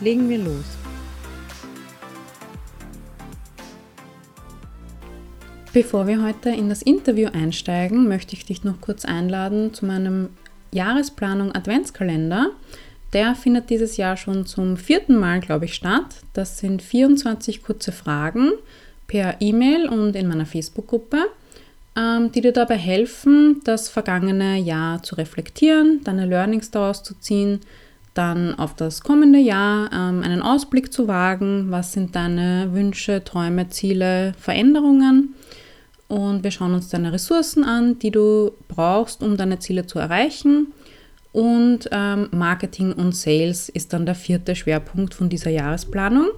Legen wir los. Bevor wir heute in das Interview einsteigen, möchte ich dich noch kurz einladen zu meinem Jahresplanung Adventskalender. Der findet dieses Jahr schon zum vierten Mal, glaube ich, statt. Das sind 24 kurze Fragen per E-Mail und in meiner Facebook-Gruppe, ähm, die dir dabei helfen, das vergangene Jahr zu reflektieren, deine Learnings daraus zu ziehen, dann auf das kommende Jahr ähm, einen Ausblick zu wagen. Was sind deine Wünsche, Träume, Ziele, Veränderungen? Und wir schauen uns deine Ressourcen an, die du brauchst, um deine Ziele zu erreichen und ähm, Marketing und Sales ist dann der vierte Schwerpunkt von dieser Jahresplanung.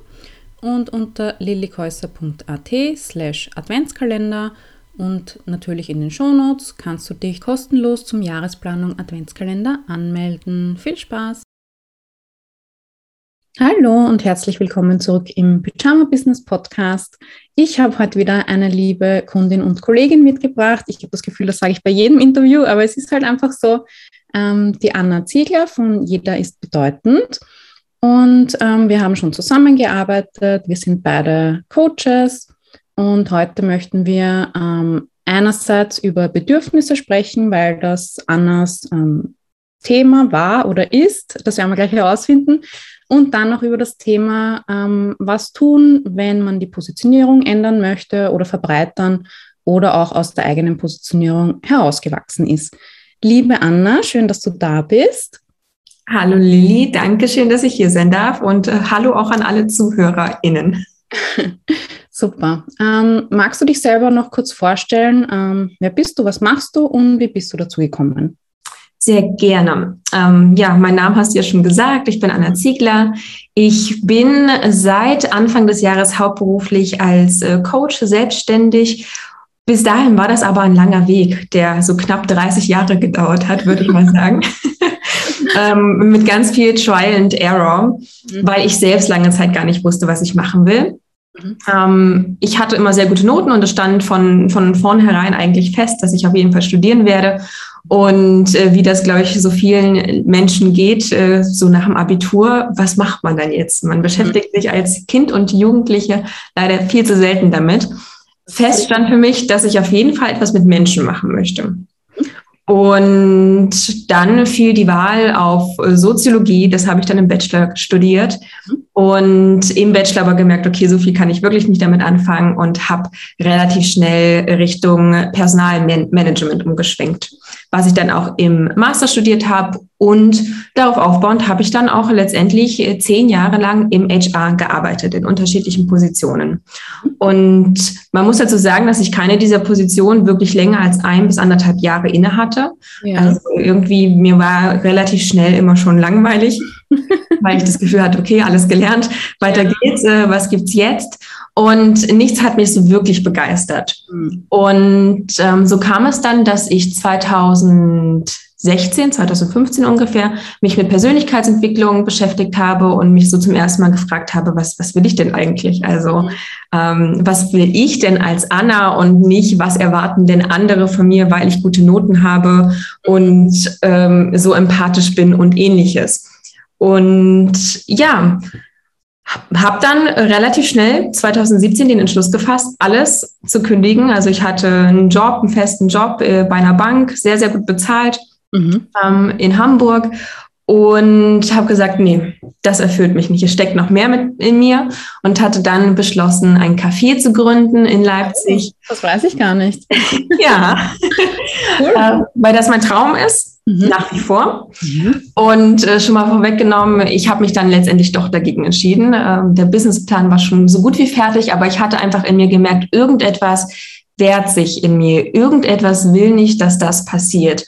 Und unter lillikäuser.at slash Adventskalender und natürlich in den Shownotes kannst du dich kostenlos zum Jahresplanung Adventskalender anmelden. Viel Spaß! Hallo und herzlich willkommen zurück im Pyjama Business Podcast. Ich habe heute wieder eine liebe Kundin und Kollegin mitgebracht. Ich habe das Gefühl, das sage ich bei jedem Interview, aber es ist halt einfach so, ähm, die Anna Ziegler von Jeder ist bedeutend. Und ähm, wir haben schon zusammengearbeitet. Wir sind beide Coaches. Und heute möchten wir ähm, einerseits über Bedürfnisse sprechen, weil das Annas ähm, Thema war oder ist. Das werden wir gleich herausfinden. Und dann noch über das Thema, ähm, was tun, wenn man die Positionierung ändern möchte oder verbreitern oder auch aus der eigenen Positionierung herausgewachsen ist. Liebe Anna, schön, dass du da bist. Hallo Lilly, danke schön, dass ich hier sein darf und äh, hallo auch an alle ZuhörerInnen. Super. Ähm, magst du dich selber noch kurz vorstellen? Ähm, wer bist du, was machst du und wie bist du dazu gekommen? Sehr gerne. Ähm, ja, mein Name hast du ja schon gesagt. Ich bin Anna Ziegler. Ich bin seit Anfang des Jahres hauptberuflich als äh, Coach selbstständig bis dahin war das aber ein langer Weg, der so knapp 30 Jahre gedauert hat, würde ich mal sagen. ähm, mit ganz viel Trial and Error, mhm. weil ich selbst lange Zeit gar nicht wusste, was ich machen will. Mhm. Ähm, ich hatte immer sehr gute Noten und es stand von, von vornherein eigentlich fest, dass ich auf jeden Fall studieren werde. Und äh, wie das, glaube ich, so vielen Menschen geht, äh, so nach dem Abitur, was macht man dann jetzt? Man beschäftigt mhm. sich als Kind und Jugendliche leider viel zu selten damit fest stand für mich, dass ich auf jeden Fall etwas mit Menschen machen möchte. Und dann fiel die Wahl auf Soziologie, das habe ich dann im Bachelor studiert und im Bachelor aber gemerkt, okay, so viel kann ich wirklich nicht damit anfangen und habe relativ schnell Richtung Personalmanagement umgeschwenkt, was ich dann auch im Master studiert habe und darauf aufbauend habe ich dann auch letztendlich äh, zehn Jahre lang im HR gearbeitet, in unterschiedlichen Positionen. Und man muss dazu sagen, dass ich keine dieser Positionen wirklich länger als ein bis anderthalb Jahre inne hatte. Ja. Also irgendwie, mir war relativ schnell immer schon langweilig, weil ich das Gefühl hatte, okay, alles gelernt, weiter geht's, äh, was gibt's jetzt? Und nichts hat mich so wirklich begeistert. Mhm. Und ähm, so kam es dann, dass ich 2000 2016, 2015 ungefähr, mich mit Persönlichkeitsentwicklung beschäftigt habe und mich so zum ersten Mal gefragt habe, was, was will ich denn eigentlich? Also ähm, was will ich denn als Anna und nicht, was erwarten denn andere von mir, weil ich gute Noten habe und ähm, so empathisch bin und ähnliches. Und ja, habe dann relativ schnell 2017 den Entschluss gefasst, alles zu kündigen. Also ich hatte einen Job, einen festen Job äh, bei einer Bank, sehr, sehr gut bezahlt mhm. ähm, in Hamburg und habe gesagt, nee, das erfüllt mich nicht. Es steckt noch mehr mit in mir und hatte dann beschlossen, ein Café zu gründen in Leipzig. Das weiß ich gar nicht. ja, cool. äh, weil das mein Traum ist, mhm. nach wie vor. Mhm. Und äh, schon mal vorweggenommen, ich habe mich dann letztendlich doch dagegen entschieden. Äh, der Businessplan war schon so gut wie fertig, aber ich hatte einfach in mir gemerkt, irgendetwas wehrt sich in mir, irgendetwas will nicht, dass das passiert.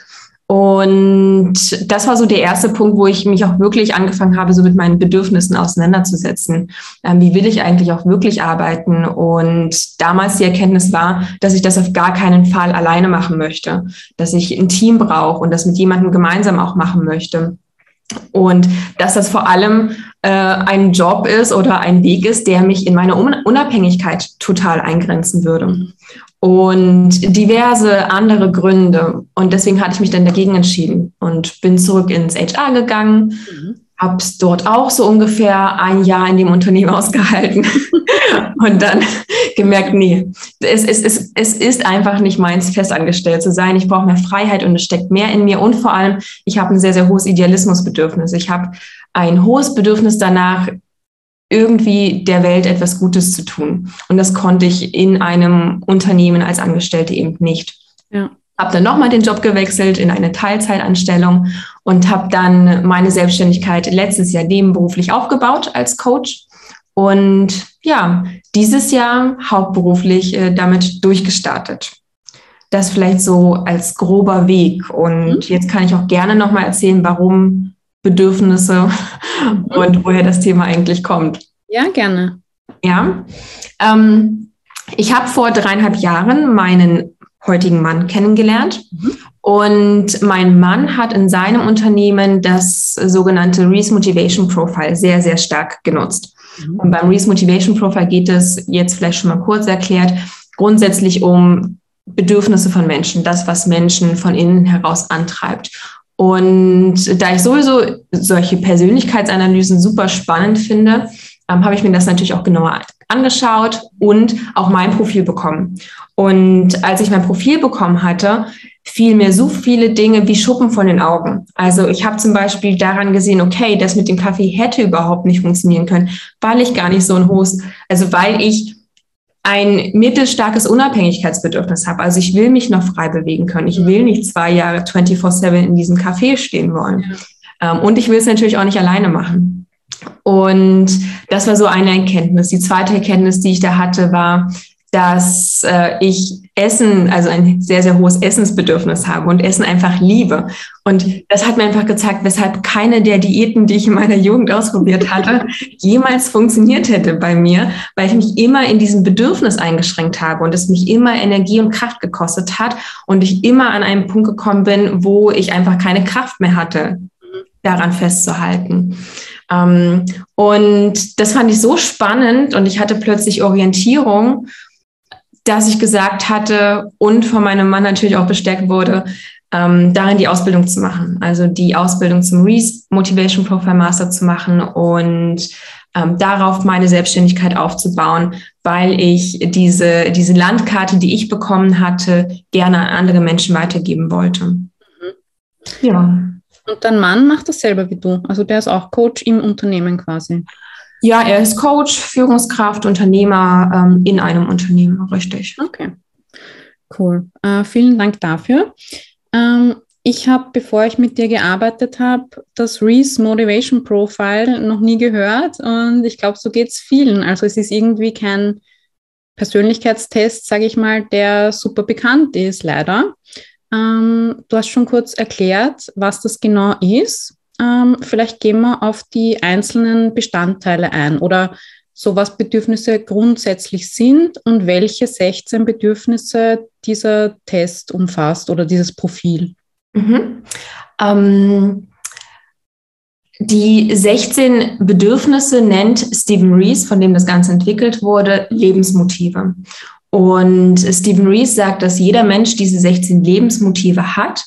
Und das war so der erste Punkt, wo ich mich auch wirklich angefangen habe, so mit meinen Bedürfnissen auseinanderzusetzen. Ähm, wie will ich eigentlich auch wirklich arbeiten? Und damals die Erkenntnis war, dass ich das auf gar keinen Fall alleine machen möchte, dass ich ein Team brauche und das mit jemandem gemeinsam auch machen möchte. Und dass das vor allem äh, ein Job ist oder ein Weg ist, der mich in meiner Unabhängigkeit total eingrenzen würde und diverse andere Gründe. Und deswegen hatte ich mich dann dagegen entschieden und bin zurück ins HR gegangen, mhm. habe dort auch so ungefähr ein Jahr in dem Unternehmen ausgehalten und dann gemerkt, nee, es, es, es, es ist einfach nicht meins, festangestellt zu sein. Ich brauche mehr Freiheit und es steckt mehr in mir und vor allem, ich habe ein sehr, sehr hohes Idealismusbedürfnis. Ich habe ein hohes Bedürfnis danach, irgendwie der Welt etwas Gutes zu tun. Und das konnte ich in einem Unternehmen als Angestellte eben nicht. Ja. Habe dann nochmal den Job gewechselt in eine Teilzeitanstellung und habe dann meine Selbstständigkeit letztes Jahr nebenberuflich aufgebaut als Coach. Und ja, dieses Jahr hauptberuflich äh, damit durchgestartet. Das vielleicht so als grober Weg. Und mhm. jetzt kann ich auch gerne nochmal erzählen, warum Bedürfnisse mhm. und woher das Thema eigentlich kommt. Ja, gerne. Ja, ähm, ich habe vor dreieinhalb Jahren meinen heutigen Mann kennengelernt. Mhm. Und mein Mann hat in seinem Unternehmen das sogenannte Reese Motivation Profile sehr, sehr stark genutzt. Mhm. Und beim Reese Motivation Profile geht es jetzt vielleicht schon mal kurz erklärt, grundsätzlich um Bedürfnisse von Menschen, das, was Menschen von innen heraus antreibt. Und da ich sowieso solche Persönlichkeitsanalysen super spannend finde, ähm, habe ich mir das natürlich auch genauer angeschaut und auch mein Profil bekommen. Und als ich mein Profil bekommen hatte, fiel mir so viele Dinge wie Schuppen von den Augen. Also ich habe zum Beispiel daran gesehen, okay, das mit dem Kaffee hätte überhaupt nicht funktionieren können, weil ich gar nicht so ein hohes, also weil ich ein mittelstarkes Unabhängigkeitsbedürfnis habe. Also ich will mich noch frei bewegen können. Ich will nicht zwei Jahre 24-7 in diesem Café stehen wollen. Ja. Ähm, und ich will es natürlich auch nicht alleine machen. Und das war so eine Erkenntnis. Die zweite Erkenntnis, die ich da hatte, war, dass äh, ich Essen, also ein sehr, sehr hohes Essensbedürfnis habe und Essen einfach liebe. Und das hat mir einfach gezeigt, weshalb keine der Diäten, die ich in meiner Jugend ausprobiert hatte, jemals funktioniert hätte bei mir, weil ich mich immer in diesem Bedürfnis eingeschränkt habe und es mich immer Energie und Kraft gekostet hat und ich immer an einen Punkt gekommen bin, wo ich einfach keine Kraft mehr hatte, daran festzuhalten. Ähm, und das fand ich so spannend und ich hatte plötzlich Orientierung dass ich gesagt hatte und von meinem Mann natürlich auch bestärkt wurde, ähm, darin die Ausbildung zu machen. Also die Ausbildung zum Reese Motivation Profile Master zu machen und ähm, darauf meine Selbstständigkeit aufzubauen, weil ich diese, diese Landkarte, die ich bekommen hatte, gerne an andere Menschen weitergeben wollte. Mhm. Ja. Und dein Mann macht das selber wie du. Also der ist auch Coach im Unternehmen quasi. Ja, er ist Coach, Führungskraft, Unternehmer ähm, in einem Unternehmen, richtig. Okay, cool. Äh, vielen Dank dafür. Ähm, ich habe, bevor ich mit dir gearbeitet habe, das Reese Motivation Profile noch nie gehört und ich glaube, so geht es vielen. Also es ist irgendwie kein Persönlichkeitstest, sage ich mal, der super bekannt ist, leider. Ähm, du hast schon kurz erklärt, was das genau ist. Ähm, vielleicht gehen wir auf die einzelnen Bestandteile ein oder so was Bedürfnisse grundsätzlich sind und welche 16 Bedürfnisse dieser Test umfasst oder dieses Profil. Mhm. Ähm, die 16 Bedürfnisse nennt Stephen Rees, von dem das Ganze entwickelt wurde, Lebensmotive. Und Stephen Rees sagt, dass jeder Mensch diese 16 Lebensmotive hat,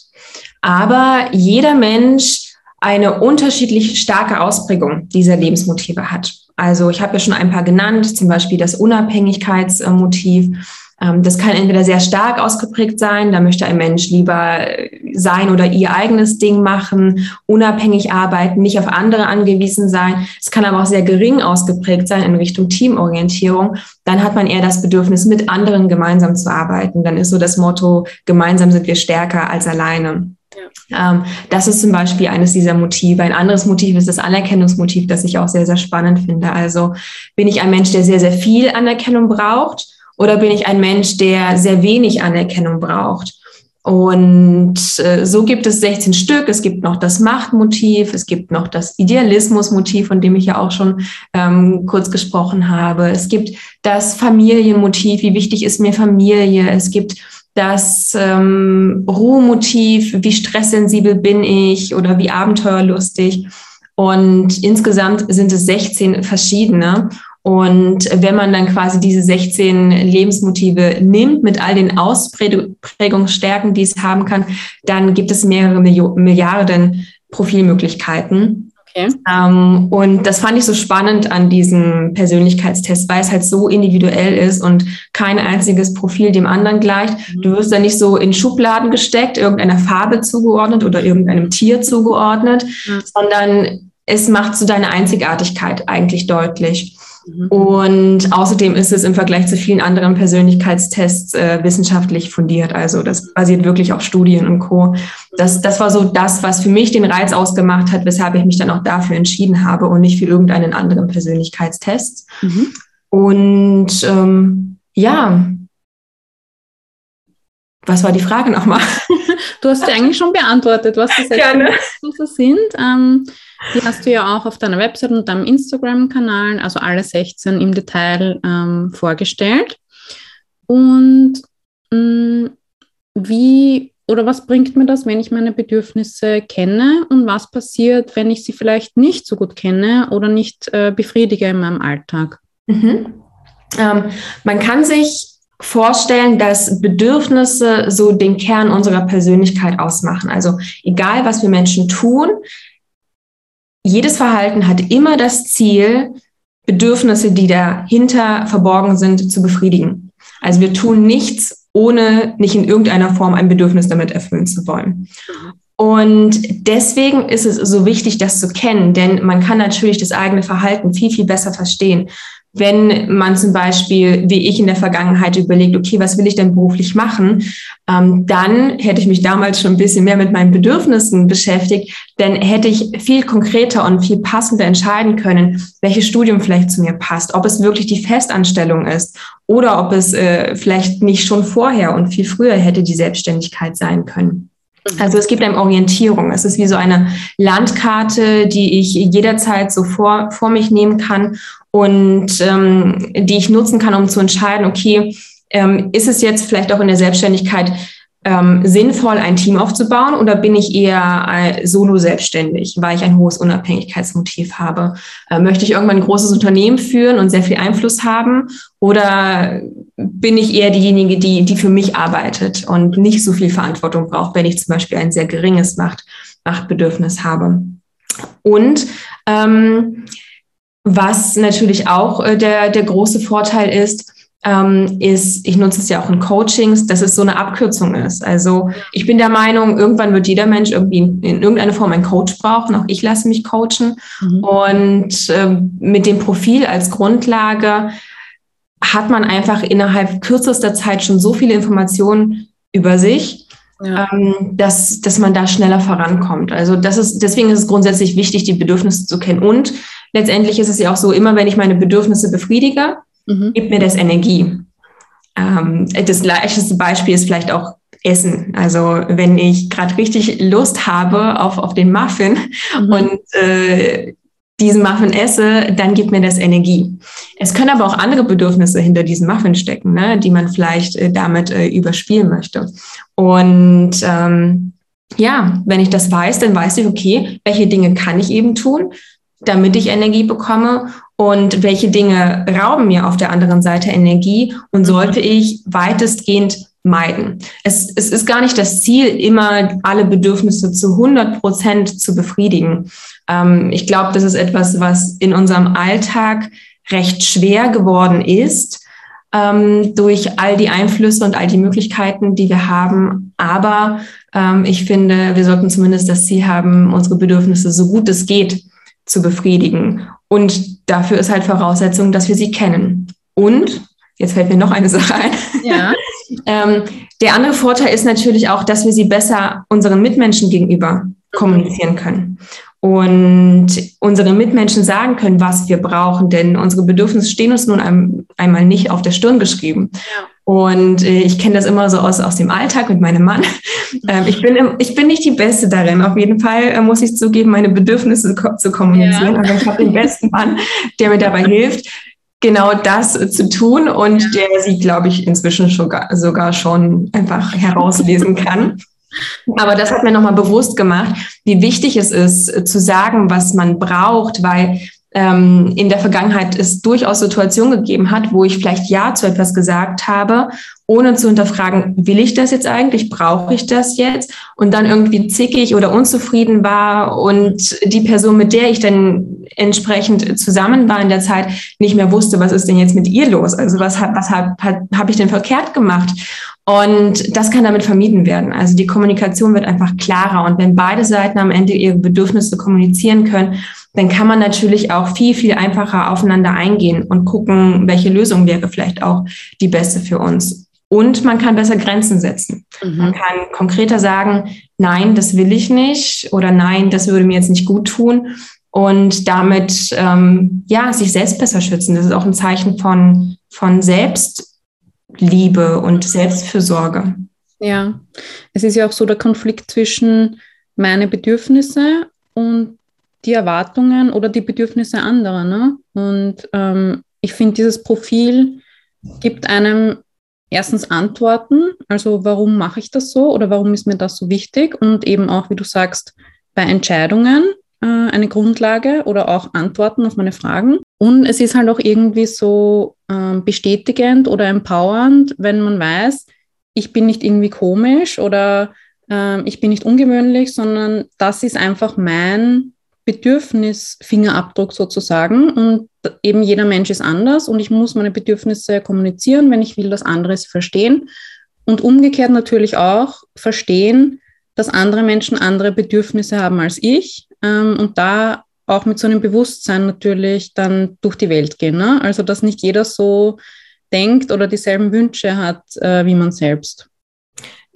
aber jeder Mensch eine unterschiedlich starke Ausprägung dieser Lebensmotive hat. Also ich habe ja schon ein paar genannt, zum Beispiel das Unabhängigkeitsmotiv. Ähm, das kann entweder sehr stark ausgeprägt sein, da möchte ein Mensch lieber sein oder ihr eigenes Ding machen, unabhängig arbeiten, nicht auf andere angewiesen sein. Es kann aber auch sehr gering ausgeprägt sein in Richtung Teamorientierung. Dann hat man eher das Bedürfnis, mit anderen gemeinsam zu arbeiten. Dann ist so das Motto, gemeinsam sind wir stärker als alleine. Ja. Ähm, das ist zum Beispiel eines dieser Motive. Ein anderes Motiv ist das Anerkennungsmotiv, das ich auch sehr, sehr spannend finde. Also bin ich ein Mensch, der sehr, sehr viel Anerkennung braucht oder bin ich ein Mensch, der sehr wenig Anerkennung braucht? Und äh, so gibt es 16 Stück. Es gibt noch das Machtmotiv, es gibt noch das Idealismusmotiv, von dem ich ja auch schon ähm, kurz gesprochen habe. Es gibt das Familienmotiv, wie wichtig ist mir Familie. Es gibt das ähm, Ruhemotiv, wie stresssensibel bin ich oder wie abenteuerlustig. Und insgesamt sind es 16 verschiedene. Und wenn man dann quasi diese 16 Lebensmotive nimmt mit all den Ausprägungsstärken, die es haben kann, dann gibt es mehrere Milliarden Profilmöglichkeiten. Okay. Ähm, und das fand ich so spannend an diesem Persönlichkeitstest, weil es halt so individuell ist und kein einziges Profil dem anderen gleicht. Mhm. Du wirst da nicht so in Schubladen gesteckt, irgendeiner Farbe zugeordnet oder irgendeinem Tier zugeordnet, mhm. sondern es macht so deine Einzigartigkeit eigentlich deutlich. Mhm. Und außerdem ist es im Vergleich zu vielen anderen Persönlichkeitstests äh, wissenschaftlich fundiert. Also das basiert wirklich auf Studien und Co. Das, das war so das, was für mich den Reiz ausgemacht hat, weshalb ich mich dann auch dafür entschieden habe und nicht für irgendeinen anderen Persönlichkeitstest. Mhm. Und ähm, ja, was war die Frage nochmal? Du hast ja eigentlich schon beantwortet, was das jetzt sind. Ähm, die hast du ja auch auf deiner Website und deinem Instagram-Kanal, also alle 16 im Detail ähm, vorgestellt. Und mh, mm, wie oder was bringt mir das, wenn ich meine Bedürfnisse kenne und was passiert, wenn ich sie vielleicht nicht so gut kenne oder nicht äh, befriedige in meinem Alltag? Mhm. Ähm, man kann sich vorstellen, dass Bedürfnisse so den Kern unserer Persönlichkeit ausmachen. Also egal, was wir Menschen tun, jedes Verhalten hat immer das Ziel, Bedürfnisse, die dahinter verborgen sind, zu befriedigen. Also wir tun nichts, ohne nicht in irgendeiner Form ein Bedürfnis damit erfüllen zu wollen. Und deswegen ist es so wichtig, das zu kennen, denn man kann natürlich das eigene Verhalten viel, viel besser verstehen wenn man zum Beispiel, wie ich in der Vergangenheit überlegt, okay, was will ich denn beruflich machen, ähm, dann hätte ich mich damals schon ein bisschen mehr mit meinen Bedürfnissen beschäftigt, denn hätte ich viel konkreter und viel passender entscheiden können, welches Studium vielleicht zu mir passt, ob es wirklich die Festanstellung ist oder ob es äh, vielleicht nicht schon vorher und viel früher hätte die Selbstständigkeit sein können. Also es gibt einem Orientierung. Es ist wie so eine Landkarte, die ich jederzeit so vor, vor mich nehmen kann und ähm, die ich nutzen kann, um zu entscheiden, okay, ähm, ist es jetzt vielleicht auch in der Selbstständigkeit ähm, sinnvoll, ein Team aufzubauen oder bin ich eher äh, solo selbstständig, weil ich ein hohes Unabhängigkeitsmotiv habe? Äh, möchte ich irgendwann ein großes Unternehmen führen und sehr viel Einfluss haben oder bin ich eher diejenige, die, die für mich arbeitet und nicht so viel Verantwortung braucht, wenn ich zum Beispiel ein sehr geringes Macht, Machtbedürfnis habe? Und ähm, was natürlich auch äh, der, der große Vorteil ist, ähm, ist, ich nutze es ja auch in Coachings, dass es so eine Abkürzung ist. Also ich bin der Meinung, irgendwann wird jeder Mensch irgendwie in, in irgendeiner Form einen Coach brauchen. Auch ich lasse mich coachen. Mhm. Und ähm, mit dem Profil als Grundlage hat man einfach innerhalb kürzester Zeit schon so viele Informationen über sich, ja. ähm, dass, dass man da schneller vorankommt. Also das ist, deswegen ist es grundsätzlich wichtig, die Bedürfnisse zu kennen. Und letztendlich ist es ja auch so, immer wenn ich meine Bedürfnisse befriedige, mhm. gibt mir das Energie. Ähm, das leichteste Beispiel ist vielleicht auch Essen. Also wenn ich gerade richtig Lust habe auf, auf den Muffin mhm. und äh, diesen Muffin esse, dann gibt mir das Energie. Es können aber auch andere Bedürfnisse hinter diesem Muffin stecken, ne, die man vielleicht äh, damit äh, überspielen möchte. Und ähm, ja, wenn ich das weiß, dann weiß ich, okay, welche Dinge kann ich eben tun, damit ich Energie bekomme und welche Dinge rauben mir auf der anderen Seite Energie und mhm. sollte ich weitestgehend meiden. Es, es ist gar nicht das Ziel, immer alle Bedürfnisse zu 100 Prozent zu befriedigen. Ähm, ich glaube, das ist etwas, was in unserem Alltag recht schwer geworden ist ähm, durch all die Einflüsse und all die Möglichkeiten, die wir haben. Aber ähm, ich finde, wir sollten zumindest das Ziel haben, unsere Bedürfnisse so gut es geht zu befriedigen. Und dafür ist halt Voraussetzung, dass wir sie kennen. Und, jetzt fällt mir noch eine Sache ein. Ja. ähm, der andere Vorteil ist natürlich auch, dass wir sie besser unseren Mitmenschen gegenüber kommunizieren können und unsere Mitmenschen sagen können, was wir brauchen, denn unsere Bedürfnisse stehen uns nun ein, einmal nicht auf der Stirn geschrieben. Ja. Und äh, ich kenne das immer so aus, aus dem Alltag mit meinem Mann. Ähm, ich, bin, ich bin nicht die Beste darin. Auf jeden Fall äh, muss ich zugeben, meine Bedürfnisse zu kommunizieren. Ja. Aber ich habe den besten Mann, der mir dabei hilft, genau das zu tun und der sie, glaube ich, inzwischen sogar, sogar schon einfach herauslesen kann. Aber das hat mir nochmal bewusst gemacht, wie wichtig es ist, zu sagen, was man braucht, weil ähm, in der Vergangenheit es durchaus Situationen gegeben hat, wo ich vielleicht Ja zu etwas gesagt habe, ohne zu hinterfragen, will ich das jetzt eigentlich, brauche ich das jetzt? Und dann irgendwie zickig oder unzufrieden war und die Person, mit der ich dann entsprechend zusammen war in der Zeit, nicht mehr wusste, was ist denn jetzt mit ihr los? Also was, was habe hab ich denn verkehrt gemacht? Und das kann damit vermieden werden. Also die Kommunikation wird einfach klarer. Und wenn beide Seiten am Ende ihre Bedürfnisse kommunizieren können, dann kann man natürlich auch viel, viel einfacher aufeinander eingehen und gucken, welche Lösung wäre vielleicht auch die beste für uns. Und man kann besser Grenzen setzen. Mhm. Man kann konkreter sagen, nein, das will ich nicht oder nein, das würde mir jetzt nicht gut tun. Und damit ähm, ja sich selbst besser schützen. Das ist auch ein Zeichen von, von Selbstliebe und Selbstfürsorge. Ja, es ist ja auch so der Konflikt zwischen meine Bedürfnisse und die Erwartungen oder die Bedürfnisse anderer. Ne? Und ähm, ich finde, dieses Profil gibt einem erstens Antworten, also warum mache ich das so oder warum ist mir das so wichtig und eben auch, wie du sagst, bei Entscheidungen äh, eine Grundlage oder auch Antworten auf meine Fragen. Und es ist halt auch irgendwie so äh, bestätigend oder empowernd, wenn man weiß, ich bin nicht irgendwie komisch oder äh, ich bin nicht ungewöhnlich, sondern das ist einfach mein Bedürfnisfingerabdruck sozusagen. Und eben jeder Mensch ist anders und ich muss meine Bedürfnisse kommunizieren, wenn ich will, dass andere es verstehen. Und umgekehrt natürlich auch verstehen, dass andere Menschen andere Bedürfnisse haben als ich ähm, und da auch mit so einem Bewusstsein natürlich dann durch die Welt gehen. Ne? Also dass nicht jeder so denkt oder dieselben Wünsche hat äh, wie man selbst.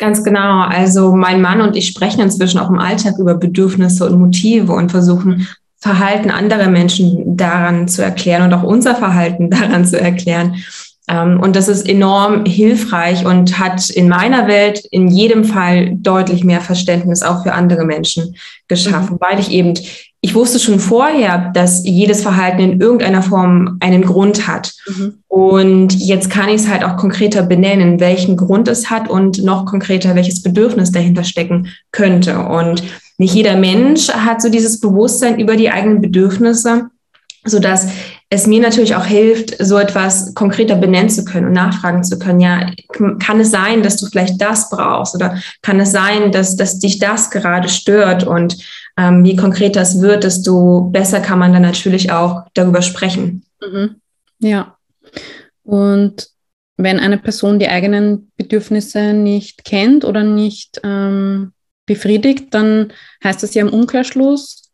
Ganz genau. Also mein Mann und ich sprechen inzwischen auch im Alltag über Bedürfnisse und Motive und versuchen Verhalten anderer Menschen daran zu erklären und auch unser Verhalten daran zu erklären. Ähm, und das ist enorm hilfreich und hat in meiner Welt in jedem Fall deutlich mehr Verständnis auch für andere Menschen geschaffen, mhm. weil ich eben, ich wusste schon vorher, dass jedes Verhalten in irgendeiner Form einen Grund hat. Mhm. Und jetzt kann ich es halt auch konkreter benennen, welchen Grund es hat und noch konkreter, welches Bedürfnis dahinter stecken könnte. Und nicht jeder Mensch hat so dieses Bewusstsein über die eigenen Bedürfnisse, so dass es mir natürlich auch hilft, so etwas konkreter benennen zu können und nachfragen zu können. Ja, kann es sein, dass du vielleicht das brauchst oder kann es sein, dass, dass dich das gerade stört und ähm, je konkreter es wird, desto besser kann man dann natürlich auch darüber sprechen. Mhm. Ja. Und wenn eine Person die eigenen Bedürfnisse nicht kennt oder nicht ähm, befriedigt, dann heißt das ja im Umkehrschluss,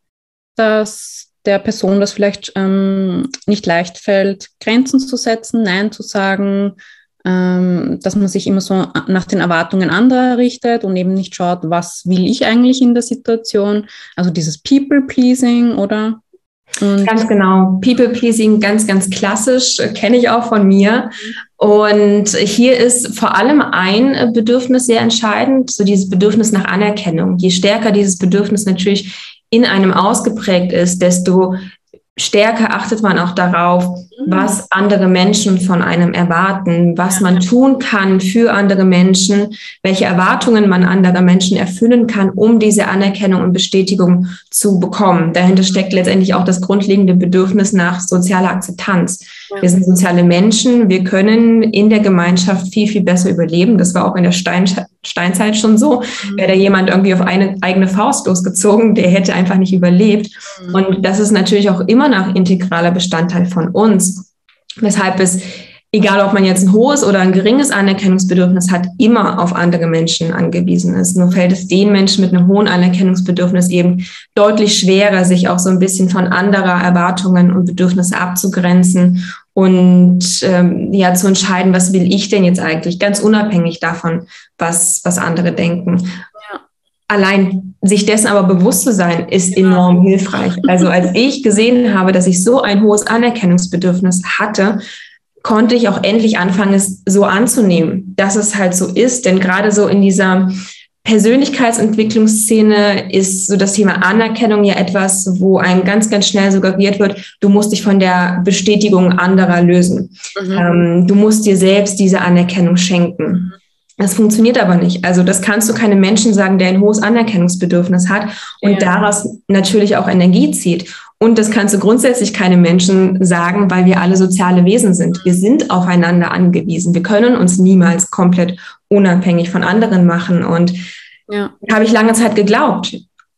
dass der Person das vielleicht ähm, nicht leicht fällt, Grenzen zu setzen, Nein zu sagen, ähm, dass man sich immer so nach den Erwartungen anderer richtet und eben nicht schaut, was will ich eigentlich in der Situation. Also dieses People-Pleasing, oder? Und ganz genau. People-Pleasing, ganz, ganz klassisch, äh, kenne ich auch von mir. Und hier ist vor allem ein Bedürfnis sehr entscheidend, so dieses Bedürfnis nach Anerkennung. Je stärker dieses Bedürfnis natürlich in einem ausgeprägt ist, desto stärker achtet man auch darauf, mhm. was andere Menschen von einem erwarten, was man tun kann für andere Menschen, welche Erwartungen man anderer Menschen erfüllen kann, um diese Anerkennung und Bestätigung zu bekommen. Dahinter steckt letztendlich auch das grundlegende Bedürfnis nach sozialer Akzeptanz. Wir sind soziale Menschen, wir können in der Gemeinschaft viel, viel besser überleben. Das war auch in der Stein Steinzeit schon so. Mhm. Wäre da jemand irgendwie auf eine eigene Faust losgezogen, der hätte einfach nicht überlebt. Mhm. Und das ist natürlich auch immer noch integraler Bestandteil von uns. Weshalb es egal ob man jetzt ein hohes oder ein geringes Anerkennungsbedürfnis hat, immer auf andere Menschen angewiesen ist. Nur fällt es den Menschen mit einem hohen Anerkennungsbedürfnis eben deutlich schwerer, sich auch so ein bisschen von anderer Erwartungen und Bedürfnisse abzugrenzen und ähm, ja zu entscheiden, was will ich denn jetzt eigentlich, ganz unabhängig davon, was, was andere denken. Ja. Allein sich dessen aber bewusst zu sein, ist ja. enorm hilfreich. Also als ich gesehen habe, dass ich so ein hohes Anerkennungsbedürfnis hatte, konnte ich auch endlich anfangen, es so anzunehmen, dass es halt so ist. Denn gerade so in dieser Persönlichkeitsentwicklungsszene ist so das Thema Anerkennung ja etwas, wo einem ganz, ganz schnell suggeriert wird, du musst dich von der Bestätigung anderer lösen. Mhm. Ähm, du musst dir selbst diese Anerkennung schenken. Mhm. Das funktioniert aber nicht. Also das kannst du keinem Menschen sagen, der ein hohes Anerkennungsbedürfnis hat und ja. daraus natürlich auch Energie zieht. Und das kannst du grundsätzlich keinem Menschen sagen, weil wir alle soziale Wesen sind. Wir sind aufeinander angewiesen. Wir können uns niemals komplett unabhängig von anderen machen. Und ja. habe ich lange Zeit geglaubt,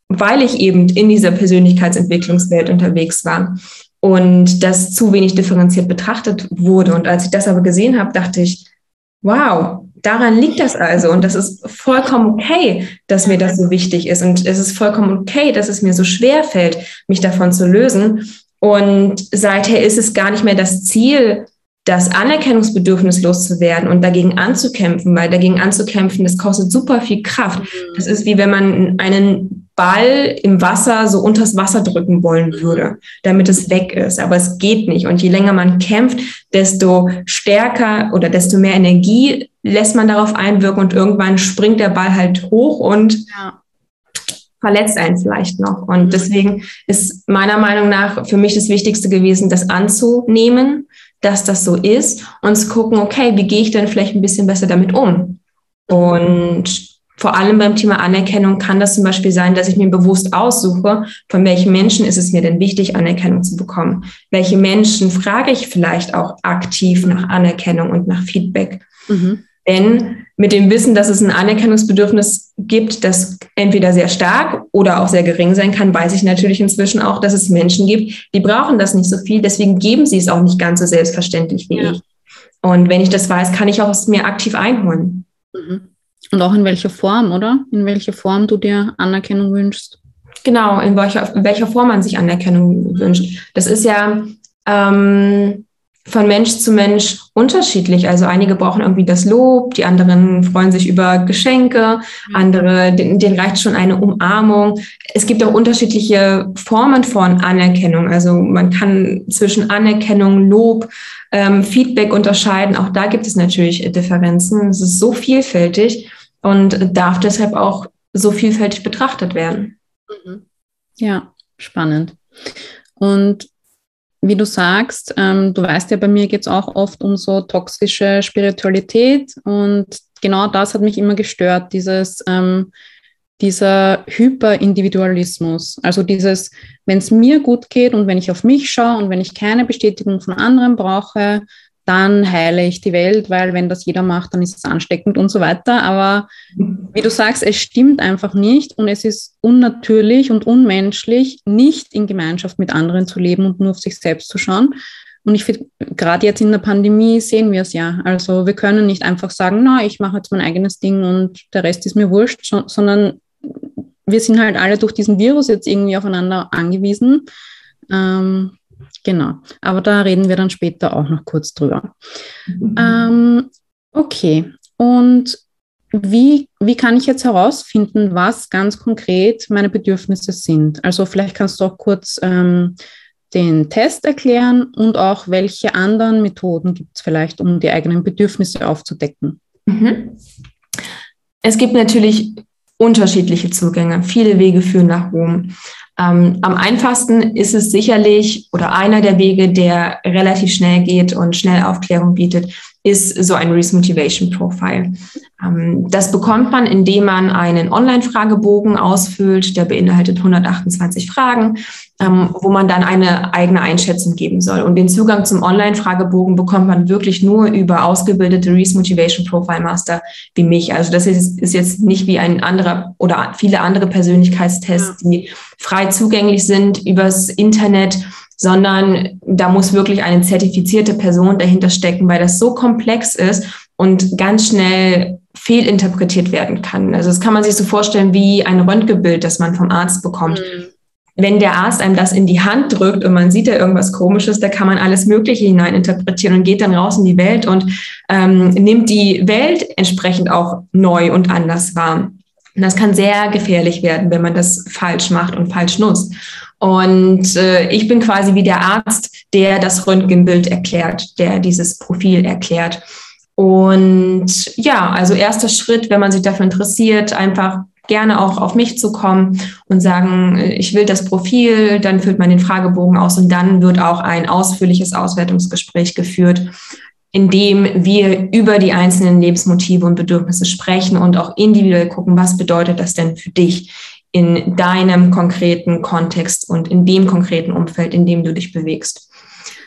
weil ich eben in dieser Persönlichkeitsentwicklungswelt unterwegs war und das zu wenig differenziert betrachtet wurde. Und als ich das aber gesehen habe, dachte ich, wow, daran liegt das also. Und das ist vollkommen okay, dass mir das so wichtig ist. Und es ist vollkommen okay, dass es mir so schwer fällt, mich davon zu lösen. Und seither ist es gar nicht mehr das Ziel, das Anerkennungsbedürfnis loszuwerden und dagegen anzukämpfen, weil dagegen anzukämpfen, das kostet super viel Kraft. Das ist wie wenn man einen Ball im Wasser so unters Wasser drücken wollen würde, damit es weg ist. Aber es geht nicht. Und je länger man kämpft, desto stärker oder desto mehr Energie lässt man darauf einwirken und irgendwann springt der Ball halt hoch und ja. verletzt einen vielleicht noch. Und mhm. deswegen ist meiner Meinung nach für mich das Wichtigste gewesen, das anzunehmen, dass das so ist und zu gucken, okay, wie gehe ich denn vielleicht ein bisschen besser damit um? Und vor allem beim Thema Anerkennung kann das zum Beispiel sein, dass ich mir bewusst aussuche, von welchen Menschen ist es mir denn wichtig, Anerkennung zu bekommen. Welche Menschen frage ich vielleicht auch aktiv nach Anerkennung und nach Feedback. Mhm. Denn mit dem Wissen, dass es ein Anerkennungsbedürfnis gibt, das entweder sehr stark oder auch sehr gering sein kann, weiß ich natürlich inzwischen auch, dass es Menschen gibt, die brauchen das nicht so viel. Deswegen geben sie es auch nicht ganz so selbstverständlich wie ja. ich. Und wenn ich das weiß, kann ich auch es mir aktiv einholen. Mhm. Und auch in welcher Form, oder? In welcher Form du dir Anerkennung wünschst? Genau, in welcher, in welcher Form man sich Anerkennung wünscht. Das ist ja ähm, von Mensch zu Mensch unterschiedlich. Also einige brauchen irgendwie das Lob, die anderen freuen sich über Geschenke, andere, denen, denen reicht schon eine Umarmung. Es gibt auch unterschiedliche Formen von Anerkennung. Also man kann zwischen Anerkennung, Lob, ähm, Feedback unterscheiden. Auch da gibt es natürlich Differenzen. Es ist so vielfältig und darf deshalb auch so vielfältig betrachtet werden. Mhm. Ja, spannend. Und wie du sagst, ähm, du weißt ja, bei mir geht es auch oft um so toxische Spiritualität und genau das hat mich immer gestört, dieses, ähm, dieser Hyperindividualismus. Also dieses, wenn es mir gut geht und wenn ich auf mich schaue und wenn ich keine Bestätigung von anderen brauche, dann heile ich die Welt, weil wenn das jeder macht, dann ist es ansteckend und so weiter. Aber wie du sagst, es stimmt einfach nicht und es ist unnatürlich und unmenschlich, nicht in Gemeinschaft mit anderen zu leben und nur auf sich selbst zu schauen. Und ich finde, gerade jetzt in der Pandemie sehen wir es ja. Also wir können nicht einfach sagen, na, ich mache jetzt mein eigenes Ding und der Rest ist mir wurscht, sondern wir sind halt alle durch diesen Virus jetzt irgendwie aufeinander angewiesen. Ähm, Genau, aber da reden wir dann später auch noch kurz drüber. Mhm. Ähm, okay, und wie, wie kann ich jetzt herausfinden, was ganz konkret meine Bedürfnisse sind? Also vielleicht kannst du auch kurz ähm, den Test erklären und auch welche anderen Methoden gibt es vielleicht, um die eigenen Bedürfnisse aufzudecken. Mhm. Es gibt natürlich unterschiedliche Zugänge. Viele Wege führen nach Rom. Ähm, am einfachsten ist es sicherlich oder einer der Wege, der relativ schnell geht und schnell Aufklärung bietet, ist so ein Reese Motivation Profile. Ähm, das bekommt man, indem man einen Online-Fragebogen ausfüllt, der beinhaltet 128 Fragen, ähm, wo man dann eine eigene Einschätzung geben soll. Und den Zugang zum Online-Fragebogen bekommt man wirklich nur über ausgebildete Reese Motivation Profile Master wie mich. Also das ist, ist jetzt nicht wie ein anderer oder viele andere Persönlichkeitstests, die frei zugänglich sind übers Internet sondern da muss wirklich eine zertifizierte Person dahinter stecken, weil das so komplex ist und ganz schnell fehlinterpretiert werden kann. Also das kann man sich so vorstellen wie ein Röntgenbild, das man vom Arzt bekommt. Mhm. Wenn der Arzt einem das in die Hand drückt und man sieht da irgendwas Komisches, da kann man alles Mögliche hineininterpretieren und geht dann raus in die Welt und ähm, nimmt die Welt entsprechend auch neu und anders wahr. Und das kann sehr gefährlich werden, wenn man das falsch macht und falsch nutzt. Und äh, ich bin quasi wie der Arzt, der das Röntgenbild erklärt, der dieses Profil erklärt. Und ja, also erster Schritt, wenn man sich dafür interessiert, einfach gerne auch auf mich zu kommen und sagen, äh, ich will das Profil, dann führt man den Fragebogen aus und dann wird auch ein ausführliches Auswertungsgespräch geführt, in dem wir über die einzelnen Lebensmotive und Bedürfnisse sprechen und auch individuell gucken, was bedeutet das denn für dich in deinem konkreten Kontext und in dem konkreten Umfeld, in dem du dich bewegst.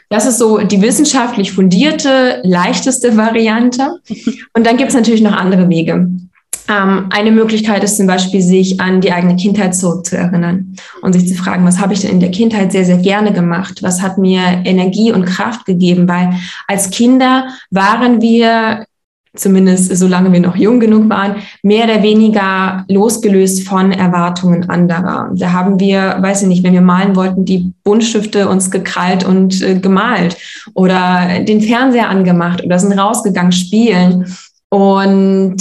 Das ist so die wissenschaftlich fundierte, leichteste Variante. Und dann gibt es natürlich noch andere Wege. Ähm, eine Möglichkeit ist zum Beispiel, sich an die eigene Kindheit zurückzuerinnern und sich zu fragen, was habe ich denn in der Kindheit sehr, sehr gerne gemacht? Was hat mir Energie und Kraft gegeben? Weil als Kinder waren wir zumindest solange wir noch jung genug waren, mehr oder weniger losgelöst von Erwartungen anderer. Da haben wir, weiß ich nicht, wenn wir malen wollten, die Buntstifte uns gekrallt und äh, gemalt oder den Fernseher angemacht oder sind rausgegangen spielen. Und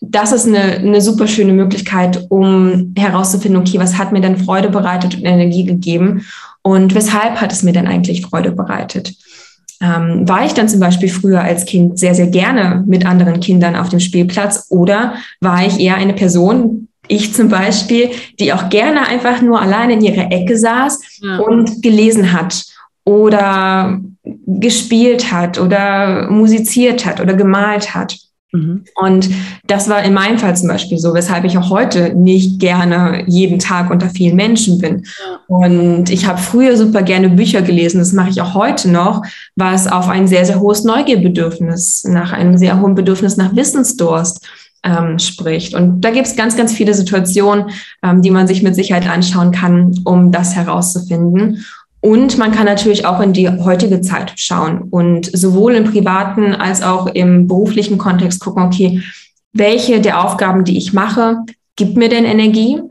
das ist eine, eine super schöne Möglichkeit, um herauszufinden, okay, was hat mir denn Freude bereitet und Energie gegeben und weshalb hat es mir denn eigentlich Freude bereitet? Ähm, war ich dann zum Beispiel früher als Kind sehr, sehr gerne mit anderen Kindern auf dem Spielplatz oder war ich eher eine Person, ich zum Beispiel, die auch gerne einfach nur alleine in ihrer Ecke saß ja. und gelesen hat oder gespielt hat oder musiziert hat oder gemalt hat. Mhm. Und das war in meinem Fall zum Beispiel so, weshalb ich auch heute nicht gerne jeden Tag unter vielen Menschen bin. Und ich habe früher super gerne Bücher gelesen, das mache ich auch heute noch, was auf ein sehr, sehr hohes Neugierbedürfnis, nach einem sehr hohen Bedürfnis nach Wissensdurst ähm, spricht. Und da gibt es ganz, ganz viele Situationen, ähm, die man sich mit Sicherheit anschauen kann, um das herauszufinden. Und man kann natürlich auch in die heutige Zeit schauen und sowohl im privaten als auch im beruflichen Kontext gucken, okay, welche der Aufgaben, die ich mache, gibt mir denn Energie,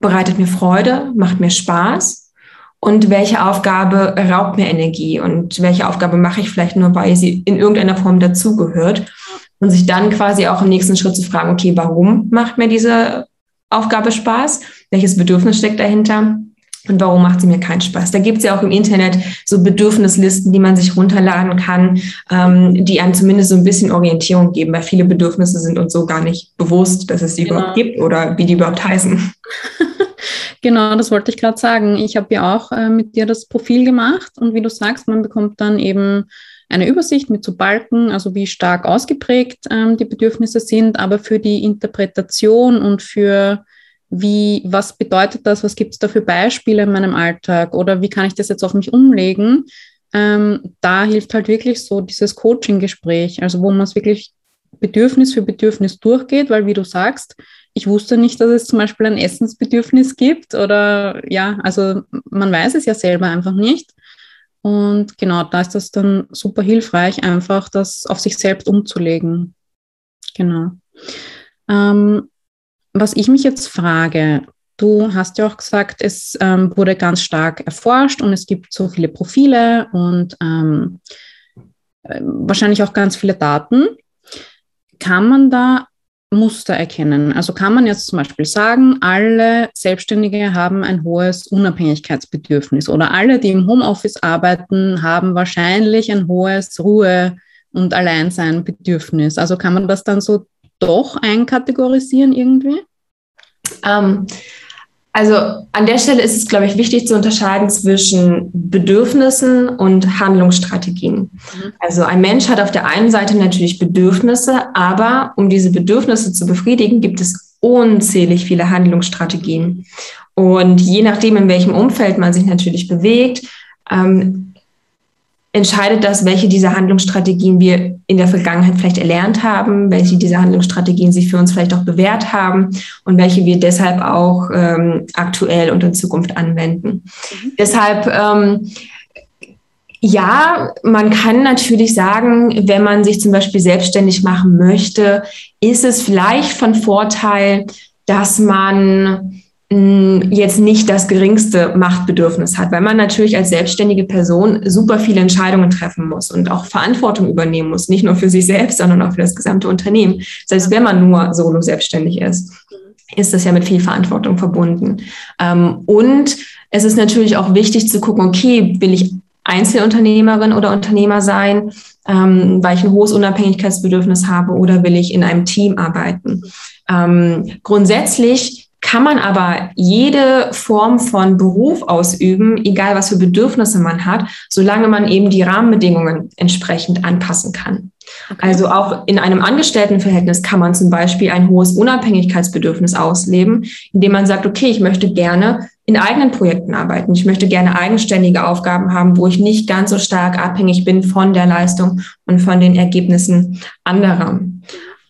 bereitet mir Freude, macht mir Spaß und welche Aufgabe raubt mir Energie und welche Aufgabe mache ich vielleicht nur, weil sie in irgendeiner Form dazugehört und sich dann quasi auch im nächsten Schritt zu fragen, okay, warum macht mir diese Aufgabe Spaß? Welches Bedürfnis steckt dahinter? Und warum macht sie mir keinen Spaß? Da gibt es ja auch im Internet so Bedürfnislisten, die man sich runterladen kann, ähm, die einem zumindest so ein bisschen Orientierung geben, weil viele Bedürfnisse sind uns so gar nicht bewusst, dass es die genau. überhaupt gibt oder wie die überhaupt heißen. genau, das wollte ich gerade sagen. Ich habe ja auch äh, mit dir das Profil gemacht und wie du sagst, man bekommt dann eben eine Übersicht mit so Balken, also wie stark ausgeprägt ähm, die Bedürfnisse sind, aber für die Interpretation und für wie, was bedeutet das, was gibt es da für Beispiele in meinem Alltag oder wie kann ich das jetzt auf mich umlegen? Ähm, da hilft halt wirklich so dieses Coaching-Gespräch, also wo man es wirklich Bedürfnis für Bedürfnis durchgeht, weil wie du sagst, ich wusste nicht, dass es zum Beispiel ein Essensbedürfnis gibt oder ja, also man weiß es ja selber einfach nicht. Und genau, da ist das dann super hilfreich, einfach das auf sich selbst umzulegen. Genau. Ähm, was ich mich jetzt frage, du hast ja auch gesagt, es ähm, wurde ganz stark erforscht und es gibt so viele Profile und ähm, äh, wahrscheinlich auch ganz viele Daten. Kann man da Muster erkennen? Also kann man jetzt zum Beispiel sagen, alle Selbstständige haben ein hohes Unabhängigkeitsbedürfnis oder alle, die im Homeoffice arbeiten, haben wahrscheinlich ein hohes Ruhe- und Alleinsein-Bedürfnis. Also kann man das dann so doch einkategorisieren irgendwie? Ähm, also an der Stelle ist es, glaube ich, wichtig zu unterscheiden zwischen Bedürfnissen und Handlungsstrategien. Mhm. Also ein Mensch hat auf der einen Seite natürlich Bedürfnisse, aber um diese Bedürfnisse zu befriedigen, gibt es unzählig viele Handlungsstrategien. Und je nachdem, in welchem Umfeld man sich natürlich bewegt, ähm, entscheidet das, welche dieser Handlungsstrategien wir in der Vergangenheit vielleicht erlernt haben, welche dieser Handlungsstrategien sich für uns vielleicht auch bewährt haben und welche wir deshalb auch ähm, aktuell und in Zukunft anwenden. Mhm. Deshalb ähm, ja, man kann natürlich sagen, wenn man sich zum Beispiel selbstständig machen möchte, ist es vielleicht von Vorteil, dass man jetzt nicht das geringste Machtbedürfnis hat, weil man natürlich als selbstständige Person super viele Entscheidungen treffen muss und auch Verantwortung übernehmen muss, nicht nur für sich selbst, sondern auch für das gesamte Unternehmen, selbst wenn man nur solo selbstständig ist. ist das ja mit viel Verantwortung verbunden. Ähm, und es ist natürlich auch wichtig zu gucken, okay, will ich Einzelunternehmerin oder Unternehmer sein, ähm, weil ich ein hohes Unabhängigkeitsbedürfnis habe oder will ich in einem Team arbeiten. Ähm, grundsätzlich kann man aber jede Form von Beruf ausüben, egal was für Bedürfnisse man hat, solange man eben die Rahmenbedingungen entsprechend anpassen kann. Okay. Also auch in einem Angestelltenverhältnis kann man zum Beispiel ein hohes Unabhängigkeitsbedürfnis ausleben, indem man sagt, okay, ich möchte gerne in eigenen Projekten arbeiten. Ich möchte gerne eigenständige Aufgaben haben, wo ich nicht ganz so stark abhängig bin von der Leistung und von den Ergebnissen anderer.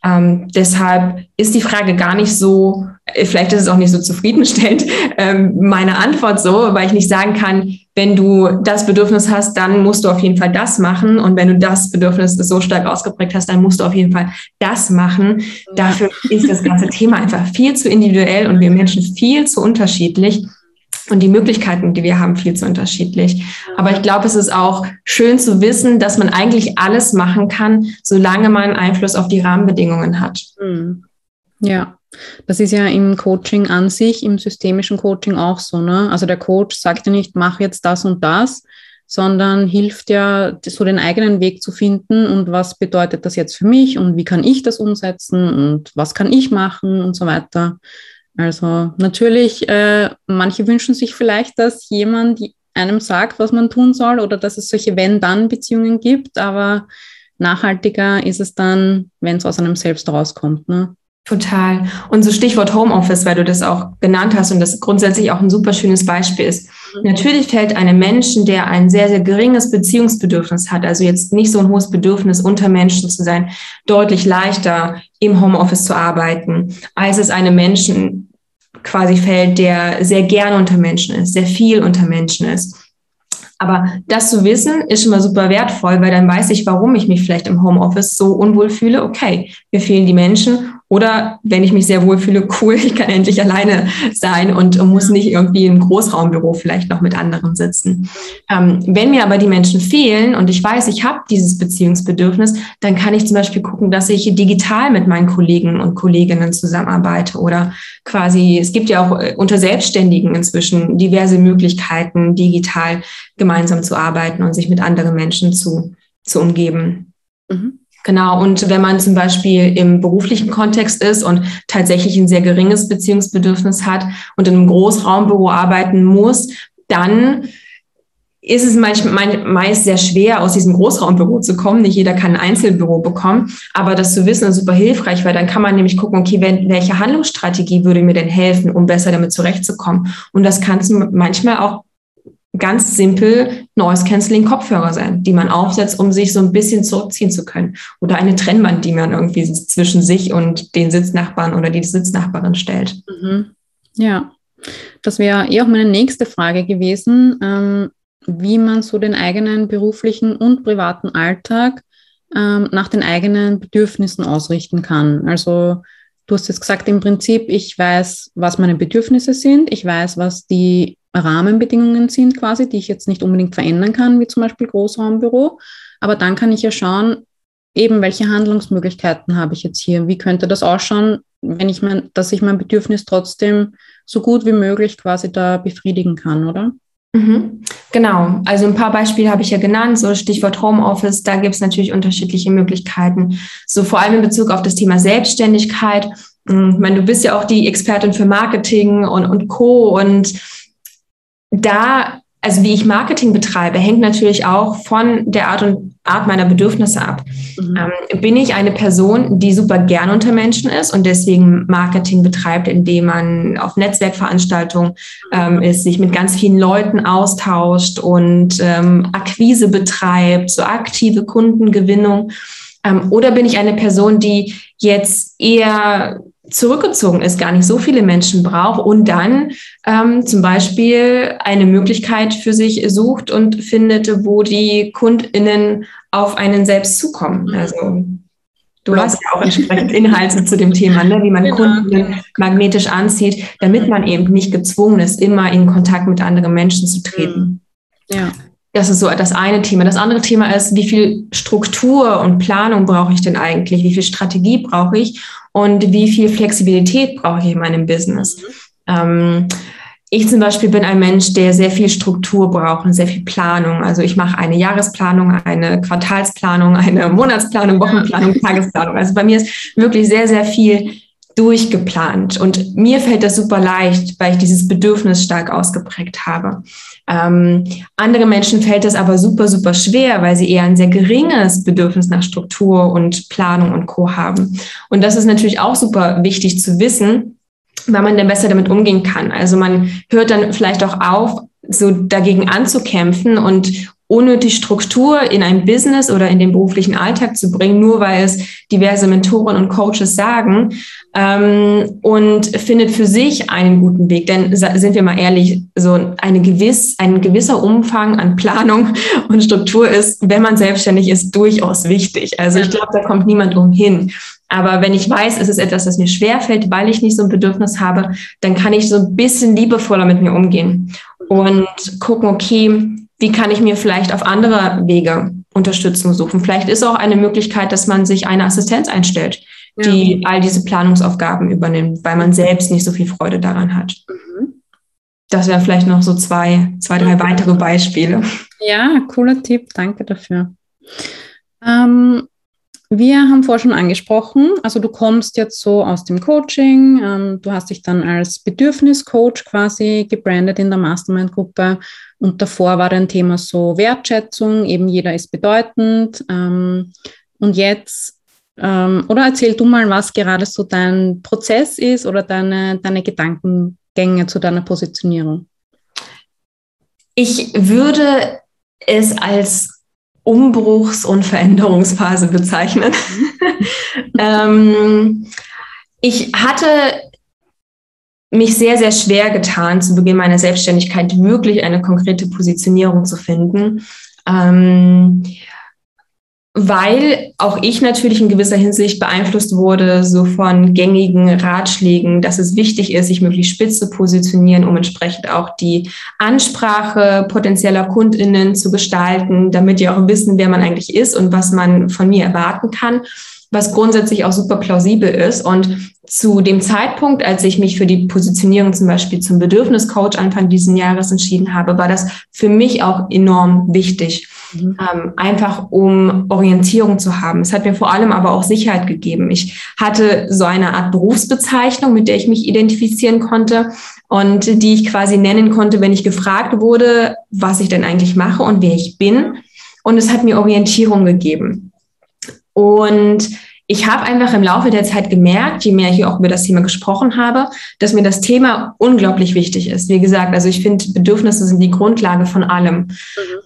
Ähm, deshalb ist die Frage gar nicht so, vielleicht ist es auch nicht so zufriedenstellend, ähm, meine Antwort so, weil ich nicht sagen kann, wenn du das Bedürfnis hast, dann musst du auf jeden Fall das machen. Und wenn du das Bedürfnis so stark ausgeprägt hast, dann musst du auf jeden Fall das machen. Dafür ist das ganze Thema einfach viel zu individuell und wir Menschen viel zu unterschiedlich und die Möglichkeiten, die wir haben, viel zu unterschiedlich. Aber ich glaube, es ist auch schön zu wissen, dass man eigentlich alles machen kann, solange man Einfluss auf die Rahmenbedingungen hat. Hm. Ja, das ist ja im Coaching an sich, im systemischen Coaching auch so. Ne? Also der Coach sagt ja nicht, mach jetzt das und das, sondern hilft ja, so den eigenen Weg zu finden und was bedeutet das jetzt für mich und wie kann ich das umsetzen und was kann ich machen und so weiter. Also natürlich, äh, manche wünschen sich vielleicht, dass jemand einem sagt, was man tun soll oder dass es solche Wenn-Dann-Beziehungen gibt, aber nachhaltiger ist es dann, wenn es aus einem selbst rauskommt. Ne? Total. Und so Stichwort Homeoffice, weil du das auch genannt hast und das grundsätzlich auch ein super schönes Beispiel ist. Mhm. Natürlich fällt einem Menschen, der ein sehr, sehr geringes Beziehungsbedürfnis hat, also jetzt nicht so ein hohes Bedürfnis, unter Menschen zu sein, deutlich leichter im Homeoffice zu arbeiten, als es einem Menschen quasi fällt, der sehr gerne unter Menschen ist, sehr viel unter Menschen ist. Aber das zu wissen, ist schon mal super wertvoll, weil dann weiß ich, warum ich mich vielleicht im Homeoffice so unwohl fühle. Okay, mir fehlen die Menschen oder wenn ich mich sehr wohl fühle, cool, ich kann endlich alleine sein und muss nicht irgendwie im Großraumbüro vielleicht noch mit anderen sitzen. Ähm, wenn mir aber die Menschen fehlen und ich weiß, ich habe dieses Beziehungsbedürfnis, dann kann ich zum Beispiel gucken, dass ich digital mit meinen Kollegen und Kolleginnen zusammenarbeite oder quasi, es gibt ja auch äh, unter Selbstständigen inzwischen diverse Möglichkeiten, digital gemeinsam zu arbeiten und sich mit anderen Menschen zu, zu umgeben. Mhm. Genau, und wenn man zum Beispiel im beruflichen Kontext ist und tatsächlich ein sehr geringes Beziehungsbedürfnis hat und in einem Großraumbüro arbeiten muss, dann ist es manchmal meist sehr schwer, aus diesem Großraumbüro zu kommen. Nicht jeder kann ein Einzelbüro bekommen, aber das zu wissen ist super hilfreich, weil dann kann man nämlich gucken, okay, welche Handlungsstrategie würde mir denn helfen, um besser damit zurechtzukommen. Und das kann manchmal auch ganz simpel Noise Cancelling Kopfhörer sein, die man aufsetzt, um sich so ein bisschen zurückziehen zu können. Oder eine Trennwand, die man irgendwie zwischen sich und den Sitznachbarn oder die Sitznachbarin stellt. Mhm. Ja, das wäre eh auch meine nächste Frage gewesen, ähm, wie man so den eigenen beruflichen und privaten Alltag ähm, nach den eigenen Bedürfnissen ausrichten kann. Also du hast jetzt gesagt, im Prinzip, ich weiß, was meine Bedürfnisse sind, ich weiß, was die Rahmenbedingungen sind quasi, die ich jetzt nicht unbedingt verändern kann, wie zum Beispiel Großraumbüro. Aber dann kann ich ja schauen, eben welche Handlungsmöglichkeiten habe ich jetzt hier? Wie könnte das ausschauen, wenn ich mein, dass ich mein Bedürfnis trotzdem so gut wie möglich quasi da befriedigen kann, oder? Mhm. Genau, also ein paar Beispiele habe ich ja genannt, so Stichwort Homeoffice, da gibt es natürlich unterschiedliche Möglichkeiten. So vor allem in Bezug auf das Thema Selbstständigkeit. Hm, ich meine, du bist ja auch die Expertin für Marketing und, und Co. Und da, also wie ich Marketing betreibe, hängt natürlich auch von der Art und Art meiner Bedürfnisse ab. Mhm. Ähm, bin ich eine Person, die super gern unter Menschen ist und deswegen Marketing betreibt, indem man auf Netzwerkveranstaltungen ähm, ist, sich mit ganz vielen Leuten austauscht und ähm, Akquise betreibt, so aktive Kundengewinnung? Ähm, oder bin ich eine Person, die jetzt eher zurückgezogen ist, gar nicht so viele Menschen braucht und dann ähm, zum Beispiel eine Möglichkeit für sich sucht und findet, wo die KundInnen auf einen selbst zukommen. Mhm. Also du hast ja auch entsprechend Inhalte zu dem Thema, ne? wie man genau. Kunden magnetisch anzieht, damit man eben nicht gezwungen ist, immer in Kontakt mit anderen Menschen zu treten. Mhm. Ja. Das ist so das eine Thema. Das andere Thema ist, wie viel Struktur und Planung brauche ich denn eigentlich? Wie viel Strategie brauche ich? Und wie viel Flexibilität brauche ich in meinem Business. Ähm, ich zum Beispiel bin ein Mensch, der sehr viel Struktur braucht und sehr viel Planung. Also ich mache eine Jahresplanung, eine Quartalsplanung, eine Monatsplanung, Wochenplanung, Tagesplanung. Also bei mir ist wirklich sehr, sehr viel durchgeplant. Und mir fällt das super leicht, weil ich dieses Bedürfnis stark ausgeprägt habe. Ähm, andere Menschen fällt das aber super, super schwer, weil sie eher ein sehr geringes Bedürfnis nach Struktur und Planung und Co. haben. Und das ist natürlich auch super wichtig zu wissen, weil man dann besser damit umgehen kann. Also man hört dann vielleicht auch auf, so dagegen anzukämpfen und unnötig Struktur in ein Business oder in den beruflichen Alltag zu bringen, nur weil es diverse Mentoren und Coaches sagen ähm, und findet für sich einen guten Weg. Denn sind wir mal ehrlich, so eine gewiss, ein gewisser Umfang an Planung und Struktur ist, wenn man selbstständig ist, durchaus wichtig. Also ich glaube, da kommt niemand umhin. Aber wenn ich weiß, es ist etwas, das mir schwerfällt, weil ich nicht so ein Bedürfnis habe, dann kann ich so ein bisschen liebevoller mit mir umgehen und gucken, okay, wie kann ich mir vielleicht auf andere Wege Unterstützung suchen? Vielleicht ist auch eine Möglichkeit, dass man sich eine Assistenz einstellt, die ja. all diese Planungsaufgaben übernimmt, weil man selbst nicht so viel Freude daran hat. Mhm. Das wären vielleicht noch so zwei, zwei, drei weitere Beispiele. Ja, cooler Tipp, danke dafür. Ähm, wir haben vorher schon angesprochen, also du kommst jetzt so aus dem Coaching, ähm, du hast dich dann als Bedürfniscoach quasi gebrandet in der Mastermind-Gruppe und davor war dein Thema so Wertschätzung, eben jeder ist bedeutend. Ähm, und jetzt, ähm, oder erzähl du mal, was gerade so dein Prozess ist oder deine, deine Gedankengänge zu deiner Positionierung. Ich würde es als Umbruchs- und Veränderungsphase bezeichnen. ähm, ich hatte mich sehr, sehr schwer getan, zu Beginn meiner Selbstständigkeit wirklich eine konkrete Positionierung zu finden. Ähm, weil auch ich natürlich in gewisser Hinsicht beeinflusst wurde, so von gängigen Ratschlägen, dass es wichtig ist, sich möglichst spitz zu positionieren, um entsprechend auch die Ansprache potenzieller KundInnen zu gestalten, damit die auch wissen, wer man eigentlich ist und was man von mir erwarten kann was grundsätzlich auch super plausibel ist. Und zu dem Zeitpunkt, als ich mich für die Positionierung zum Beispiel zum Bedürfniscoach Anfang diesen Jahres entschieden habe, war das für mich auch enorm wichtig, mhm. ähm, einfach um Orientierung zu haben. Es hat mir vor allem aber auch Sicherheit gegeben. Ich hatte so eine Art Berufsbezeichnung, mit der ich mich identifizieren konnte und die ich quasi nennen konnte, wenn ich gefragt wurde, was ich denn eigentlich mache und wer ich bin. Und es hat mir Orientierung gegeben. Und ich habe einfach im Laufe der Zeit gemerkt, je mehr ich auch über das Thema gesprochen habe, dass mir das Thema unglaublich wichtig ist. Wie gesagt, also ich finde, Bedürfnisse sind die Grundlage von allem. Mhm.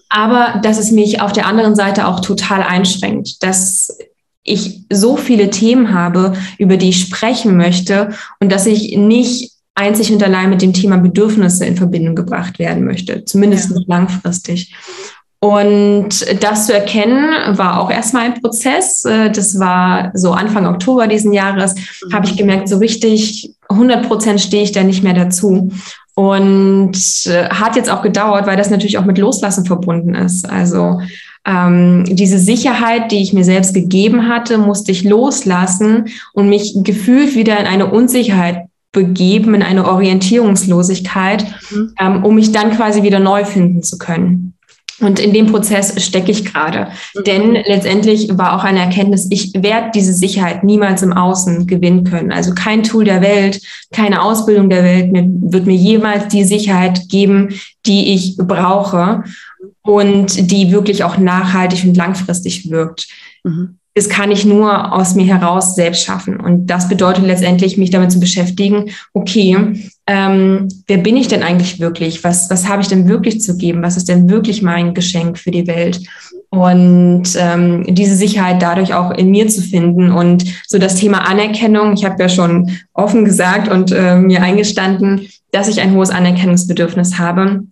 Aber dass es mich auf der anderen Seite auch total einschränkt, dass ich so viele Themen habe, über die ich sprechen möchte und dass ich nicht einzig und allein mit dem Thema Bedürfnisse in Verbindung gebracht werden möchte, zumindest ja. langfristig. Und das zu erkennen, war auch erstmal ein Prozess. Äh, das war so Anfang Oktober diesen Jahres, mhm. habe ich gemerkt, so richtig 100 Prozent stehe ich da nicht mehr dazu. Und äh, hat jetzt auch gedauert, weil das natürlich auch mit Loslassen verbunden ist. Also ähm, diese Sicherheit, die ich mir selbst gegeben hatte, musste ich loslassen und mich gefühlt wieder in eine Unsicherheit begeben, in eine Orientierungslosigkeit, mhm. ähm, um mich dann quasi wieder neu finden zu können. Und in dem Prozess stecke ich gerade. Mhm. Denn letztendlich war auch eine Erkenntnis, ich werde diese Sicherheit niemals im Außen gewinnen können. Also kein Tool der Welt, keine Ausbildung der Welt wird mir jemals die Sicherheit geben, die ich brauche und die wirklich auch nachhaltig und langfristig wirkt. Mhm das kann ich nur aus mir heraus selbst schaffen. Und das bedeutet letztendlich, mich damit zu beschäftigen, okay, ähm, wer bin ich denn eigentlich wirklich? Was, was habe ich denn wirklich zu geben? Was ist denn wirklich mein Geschenk für die Welt? Und ähm, diese Sicherheit dadurch auch in mir zu finden. Und so das Thema Anerkennung, ich habe ja schon offen gesagt und äh, mir eingestanden, dass ich ein hohes Anerkennungsbedürfnis habe.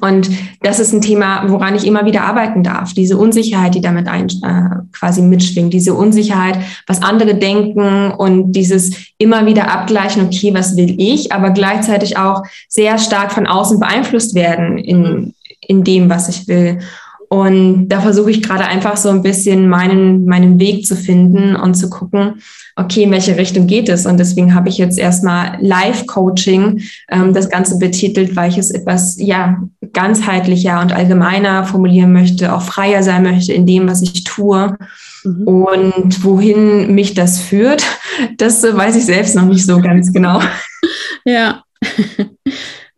Und das ist ein Thema, woran ich immer wieder arbeiten darf. Diese Unsicherheit, die damit ein, äh, quasi mitschwingt, diese Unsicherheit, was andere denken und dieses immer wieder abgleichen, okay, was will ich, aber gleichzeitig auch sehr stark von außen beeinflusst werden in, in dem, was ich will. Und da versuche ich gerade einfach so ein bisschen meinen, meinen Weg zu finden und zu gucken, okay, in welche Richtung geht es? Und deswegen habe ich jetzt erstmal Live-Coaching ähm, das Ganze betitelt, weil ich es etwas ja ganzheitlicher und allgemeiner formulieren möchte, auch freier sein möchte in dem, was ich tue. Mhm. Und wohin mich das führt, das weiß ich selbst noch nicht so ganz genau. Ja.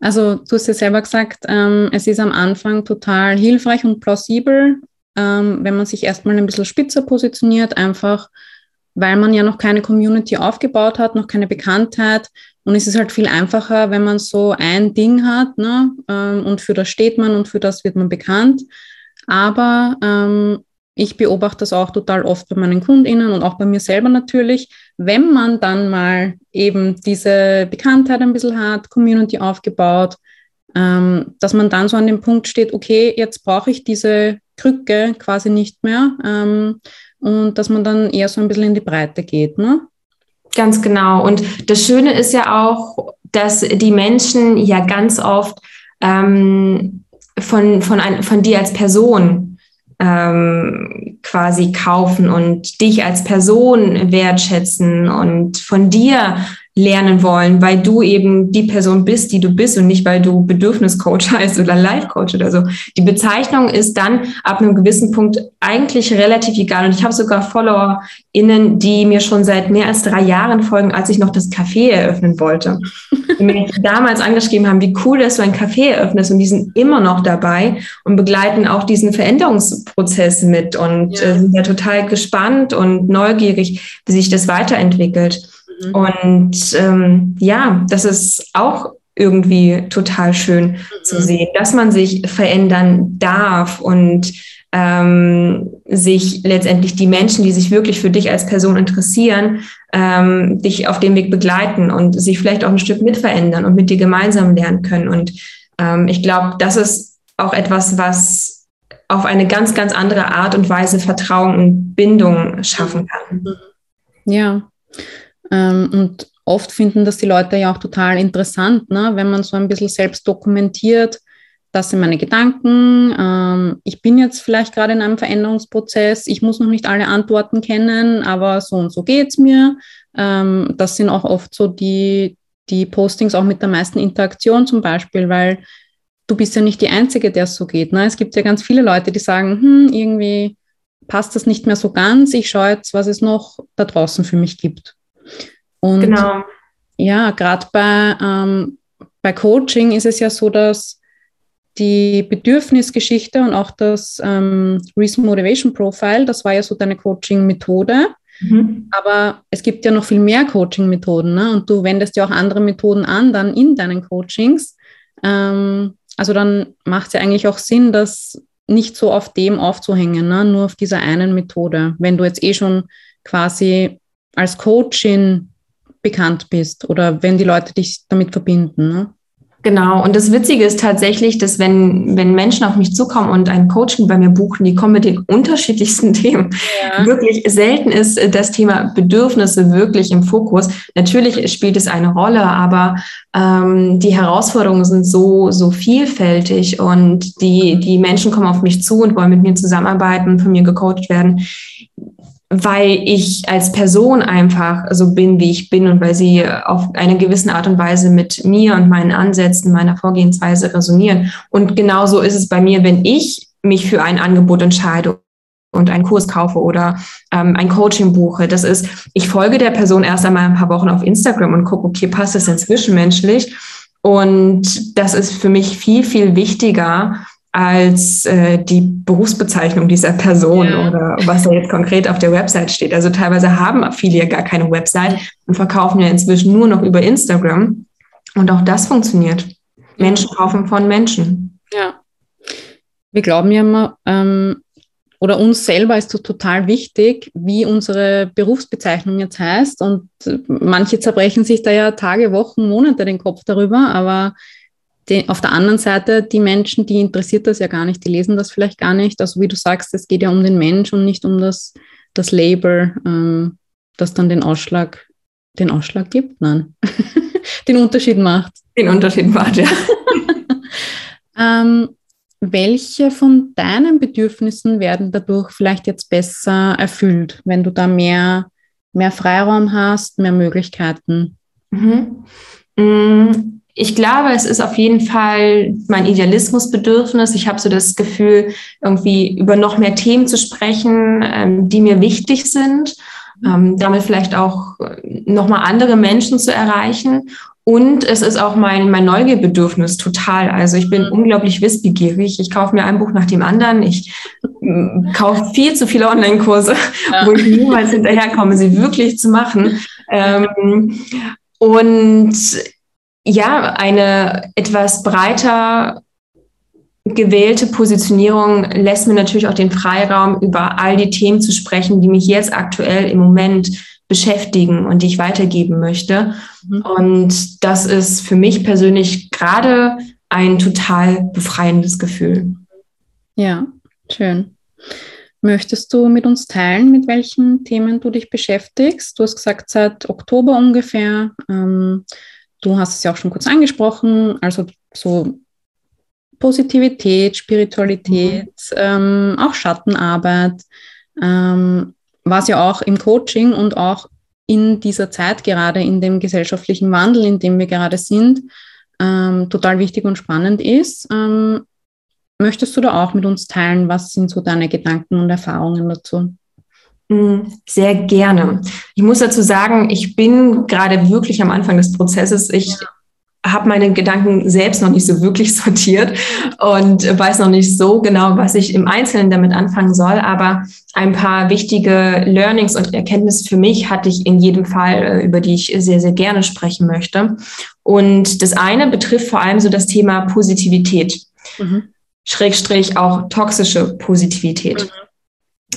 Also du hast ja selber gesagt, ähm, es ist am Anfang total hilfreich und plausibel, ähm, wenn man sich erstmal ein bisschen spitzer positioniert, einfach weil man ja noch keine Community aufgebaut hat, noch keine Bekanntheit. Und es ist halt viel einfacher, wenn man so ein Ding hat ne? Ähm, und für das steht man und für das wird man bekannt. Aber ähm, ich beobachte das auch total oft bei meinen KundInnen und auch bei mir selber natürlich. Wenn man dann mal eben diese Bekanntheit ein bisschen hat, Community aufgebaut, ähm, dass man dann so an dem Punkt steht, okay, jetzt brauche ich diese Krücke quasi nicht mehr ähm, und dass man dann eher so ein bisschen in die Breite geht. Ne? Ganz genau. Und das Schöne ist ja auch, dass die Menschen ja ganz oft ähm, von, von, ein, von dir als Person ähm, quasi kaufen und dich als Person wertschätzen und von dir lernen wollen, weil du eben die Person bist, die du bist und nicht, weil du Bedürfniscoach heißt oder Life-Coach oder so. Die Bezeichnung ist dann ab einem gewissen Punkt eigentlich relativ egal. Und ich habe sogar FollowerInnen, die mir schon seit mehr als drei Jahren folgen, als ich noch das Café eröffnen wollte. Die mir damals angeschrieben haben, wie cool, dass du ein Café eröffnest und die sind immer noch dabei und begleiten auch diesen Veränderungsprozess mit und ja. äh, sind ja total gespannt und neugierig, wie sich das weiterentwickelt. Mhm. Und ähm, ja, das ist auch irgendwie total schön mhm. zu sehen, dass man sich verändern darf und ähm, sich letztendlich die Menschen, die sich wirklich für dich als Person interessieren, ähm, dich auf dem Weg begleiten und sich vielleicht auch ein Stück mit verändern und mit dir gemeinsam lernen können. Und ähm, ich glaube, das ist auch etwas, was auf eine ganz, ganz andere Art und Weise Vertrauen und Bindung schaffen kann. Ja, ähm, und oft finden das die Leute ja auch total interessant, ne? wenn man so ein bisschen selbst dokumentiert, das sind meine Gedanken, ähm, ich bin jetzt vielleicht gerade in einem Veränderungsprozess, ich muss noch nicht alle Antworten kennen, aber so und so geht es mir. Ähm, das sind auch oft so die, die Postings auch mit der meisten Interaktion zum Beispiel, weil du bist ja nicht die Einzige, der es so geht. Ne? Es gibt ja ganz viele Leute, die sagen, hm, irgendwie passt das nicht mehr so ganz, ich schaue jetzt, was es noch da draußen für mich gibt. Und genau. ja, gerade bei, ähm, bei Coaching ist es ja so, dass die Bedürfnisgeschichte und auch das ähm, Reason Motivation Profile, das war ja so deine Coaching-Methode. Mhm. Aber es gibt ja noch viel mehr Coaching-Methoden ne? und du wendest ja auch andere Methoden an dann in deinen Coachings. Ähm, also dann macht es ja eigentlich auch Sinn, das nicht so auf dem aufzuhängen, ne? nur auf dieser einen Methode. Wenn du jetzt eh schon quasi als Coachin bekannt bist oder wenn die Leute dich damit verbinden. Ne? Genau. Und das Witzige ist tatsächlich, dass wenn, wenn Menschen auf mich zukommen und ein Coaching bei mir buchen, die kommen mit den unterschiedlichsten Themen. Ja. Wirklich selten ist das Thema Bedürfnisse wirklich im Fokus. Natürlich spielt es eine Rolle, aber ähm, die Herausforderungen sind so, so vielfältig und die, die Menschen kommen auf mich zu und wollen mit mir zusammenarbeiten, von mir gecoacht werden weil ich als Person einfach so bin, wie ich bin und weil sie auf eine gewisse Art und Weise mit mir und meinen Ansätzen, meiner Vorgehensweise resonieren. Und genauso ist es bei mir, wenn ich mich für ein Angebot entscheide und einen Kurs kaufe oder ähm, ein Coaching buche. Das ist, ich folge der Person erst einmal ein paar Wochen auf Instagram und gucke, okay, passt das denn zwischenmenschlich? Und das ist für mich viel, viel wichtiger, als äh, die Berufsbezeichnung dieser Person ja. oder was da jetzt konkret auf der Website steht. Also teilweise haben viele ja gar keine Website und verkaufen ja inzwischen nur noch über Instagram. Und auch das funktioniert. Menschen kaufen von Menschen. Ja. Wir glauben ja immer, ähm, oder uns selber ist so total wichtig, wie unsere Berufsbezeichnung jetzt heißt. Und manche zerbrechen sich da ja Tage, Wochen, Monate den Kopf darüber, aber die, auf der anderen Seite, die Menschen, die interessiert das ja gar nicht, die lesen das vielleicht gar nicht. Also wie du sagst, es geht ja um den Mensch und nicht um das, das Label, ähm, das dann den Ausschlag, den Ausschlag gibt, nein, den Unterschied macht. Den Unterschied macht, ja. ähm, welche von deinen Bedürfnissen werden dadurch vielleicht jetzt besser erfüllt, wenn du da mehr, mehr Freiraum hast, mehr Möglichkeiten? Mhm. Mm, ich glaube, es ist auf jeden Fall mein Idealismusbedürfnis. Ich habe so das Gefühl, irgendwie über noch mehr Themen zu sprechen, ähm, die mir wichtig sind. Ähm, damit vielleicht auch nochmal andere Menschen zu erreichen und es ist auch mein, mein Neugierbedürfnis total. Also ich bin mhm. unglaublich wissbegierig. Ich kaufe mir ein Buch nach dem anderen. Ich kaufe viel zu viele Online-Kurse, ja. wo ich niemals hinterherkomme, sie wirklich zu machen. Ähm, und ja, eine etwas breiter gewählte Positionierung lässt mir natürlich auch den Freiraum, über all die Themen zu sprechen, die mich jetzt aktuell im Moment beschäftigen und die ich weitergeben möchte. Mhm. Und das ist für mich persönlich gerade ein total befreiendes Gefühl. Ja, schön. Möchtest du mit uns teilen, mit welchen Themen du dich beschäftigst? Du hast gesagt, seit Oktober ungefähr. Ähm, du hast es ja auch schon kurz angesprochen, also so Positivität, Spiritualität, mhm. ähm, auch Schattenarbeit. Ähm, was ja auch im Coaching und auch in dieser Zeit gerade, in dem gesellschaftlichen Wandel, in dem wir gerade sind, ähm, total wichtig und spannend ist. Ähm, möchtest du da auch mit uns teilen? Was sind so deine Gedanken und Erfahrungen dazu? Mm, sehr gerne. Ich muss dazu sagen, ich bin gerade wirklich am Anfang des Prozesses. Ich ja habe meine Gedanken selbst noch nicht so wirklich sortiert und weiß noch nicht so genau, was ich im Einzelnen damit anfangen soll. Aber ein paar wichtige Learnings und Erkenntnisse für mich hatte ich in jedem Fall, äh, über die ich sehr, sehr gerne sprechen möchte. Und das eine betrifft vor allem so das Thema Positivität, mhm. Schrägstrich auch toxische Positivität. Mhm.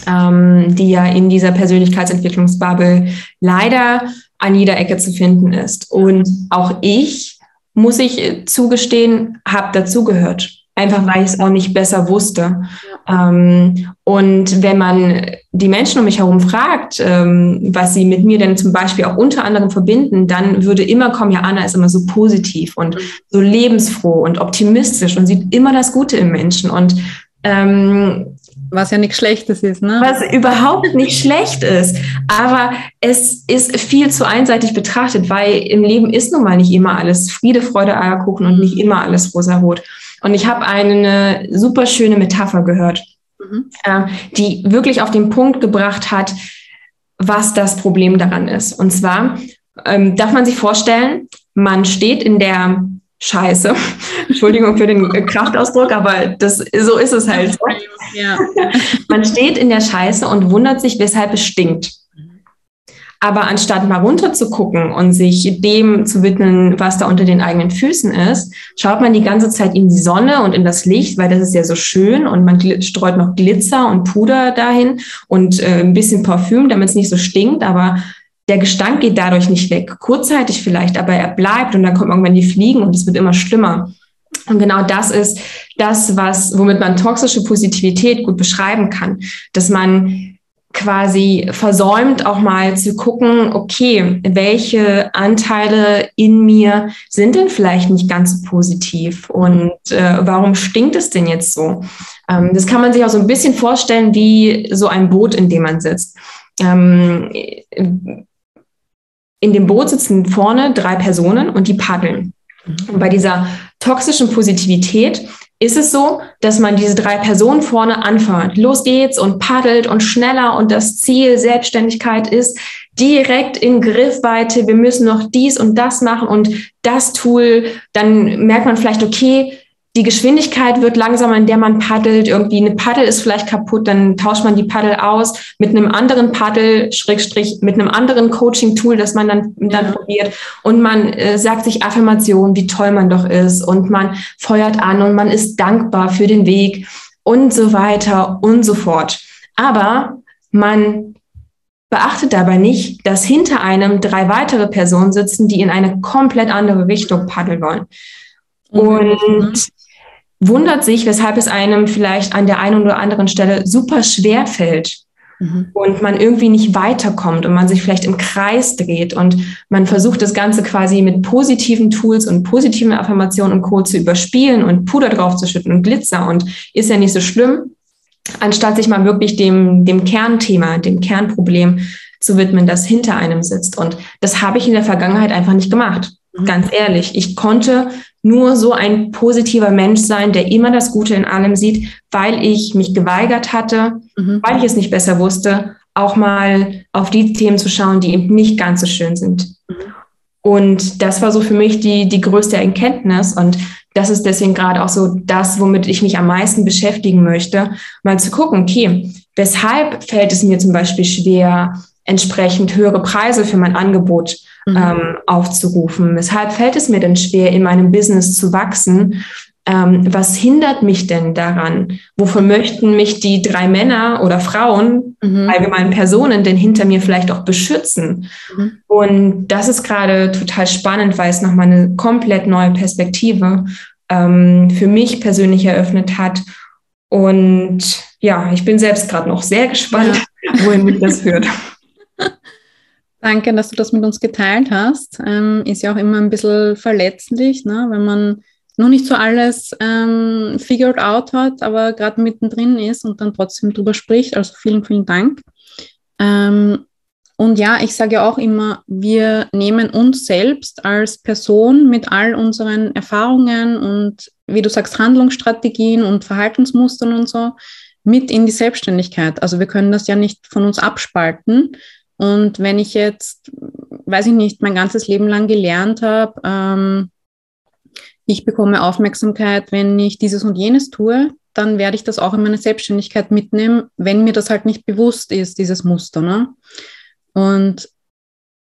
Ähm, die ja in dieser Persönlichkeitsentwicklungsbubble leider an jeder Ecke zu finden ist. Und auch ich muss ich zugestehen, habe dazugehört. Einfach weil ich es auch nicht besser wusste. Ähm, und wenn man die Menschen um mich herum fragt, ähm, was sie mit mir denn zum Beispiel auch unter anderem verbinden, dann würde immer kommen, ja, Anna ist immer so positiv und so lebensfroh und optimistisch und sieht immer das Gute im Menschen. Und ähm, was ja nichts Schlechtes ist, ne? Was überhaupt nicht schlecht ist. Aber es ist viel zu einseitig betrachtet, weil im Leben ist nun mal nicht immer alles Friede, Freude, Eierkuchen und nicht immer alles rosarot. Und ich habe eine super schöne Metapher gehört, mhm. äh, die wirklich auf den Punkt gebracht hat, was das Problem daran ist. Und zwar ähm, darf man sich vorstellen, man steht in der Scheiße. Entschuldigung für den Kraftausdruck, aber das, so ist es halt. Ja. Man steht in der Scheiße und wundert sich, weshalb es stinkt. Aber anstatt mal runter zu gucken und sich dem zu widmen, was da unter den eigenen Füßen ist, schaut man die ganze Zeit in die Sonne und in das Licht, weil das ist ja so schön und man streut noch Glitzer und Puder dahin und äh, ein bisschen Parfüm, damit es nicht so stinkt. Aber der Gestank geht dadurch nicht weg. Kurzzeitig vielleicht, aber er bleibt und dann kommt irgendwann die Fliegen und es wird immer schlimmer. Und genau das ist das, was, womit man toxische Positivität gut beschreiben kann, dass man quasi versäumt, auch mal zu gucken, okay, welche Anteile in mir sind denn vielleicht nicht ganz so positiv und äh, warum stinkt es denn jetzt so? Ähm, das kann man sich auch so ein bisschen vorstellen wie so ein Boot, in dem man sitzt. Ähm, in dem Boot sitzen vorne drei Personen und die paddeln. Und bei dieser toxischen Positivität ist es so, dass man diese drei Personen vorne anfeuert. Los geht's und paddelt und schneller und das Ziel Selbstständigkeit ist direkt in Griffweite. Wir müssen noch dies und das machen und das Tool. Dann merkt man vielleicht, okay, die Geschwindigkeit wird langsamer, in der man paddelt. Irgendwie eine Paddel ist vielleicht kaputt, dann tauscht man die Paddel aus mit einem anderen Paddel, Schrägstrich, mit einem anderen Coaching-Tool, das man dann, dann ja. probiert. Und man äh, sagt sich Affirmationen, wie toll man doch ist. Und man feuert an und man ist dankbar für den Weg und so weiter und so fort. Aber man beachtet dabei nicht, dass hinter einem drei weitere Personen sitzen, die in eine komplett andere Richtung paddeln wollen. Mhm. Und wundert sich, weshalb es einem vielleicht an der einen oder anderen Stelle super schwer fällt. mhm. und man irgendwie nicht weiterkommt und man sich vielleicht im Kreis dreht und man versucht das Ganze quasi mit positiven Tools und positiven Affirmationen und Co. zu überspielen und Puder draufzuschütten und Glitzer und ist ja nicht so schlimm, anstatt sich mal wirklich dem, dem Kernthema, dem Kernproblem zu widmen, das hinter einem sitzt. Und das habe ich in der Vergangenheit einfach nicht gemacht. Mhm. Ganz ehrlich, ich konnte nur so ein positiver Mensch sein, der immer das Gute in allem sieht, weil ich mich geweigert hatte, mhm. weil ich es nicht besser wusste, auch mal auf die Themen zu schauen, die eben nicht ganz so schön sind. Mhm. Und das war so für mich die, die größte Erkenntnis. Und das ist deswegen gerade auch so das, womit ich mich am meisten beschäftigen möchte, mal zu gucken, okay, weshalb fällt es mir zum Beispiel schwer, entsprechend höhere Preise für mein Angebot mhm. ähm, aufzurufen? Weshalb fällt es mir denn schwer, in meinem Business zu wachsen? Ähm, was hindert mich denn daran? Wovon möchten mich die drei Männer oder Frauen, mhm. allgemein Personen, denn hinter mir vielleicht auch beschützen? Mhm. Und das ist gerade total spannend, weil es nochmal eine komplett neue Perspektive ähm, für mich persönlich eröffnet hat. Und ja, ich bin selbst gerade noch sehr gespannt, ja. wohin mich das führt. Danke, dass du das mit uns geteilt hast. Ähm, ist ja auch immer ein bisschen verletzlich, ne? wenn man noch nicht so alles ähm, figured out hat, aber gerade mittendrin ist und dann trotzdem drüber spricht. Also vielen, vielen Dank. Ähm, und ja, ich sage auch immer, wir nehmen uns selbst als Person mit all unseren Erfahrungen und, wie du sagst, Handlungsstrategien und Verhaltensmustern und so mit in die Selbstständigkeit. Also wir können das ja nicht von uns abspalten. Und wenn ich jetzt, weiß ich nicht, mein ganzes Leben lang gelernt habe, ähm, ich bekomme Aufmerksamkeit, wenn ich dieses und jenes tue, dann werde ich das auch in meine Selbstständigkeit mitnehmen, wenn mir das halt nicht bewusst ist, dieses Muster. Ne? Und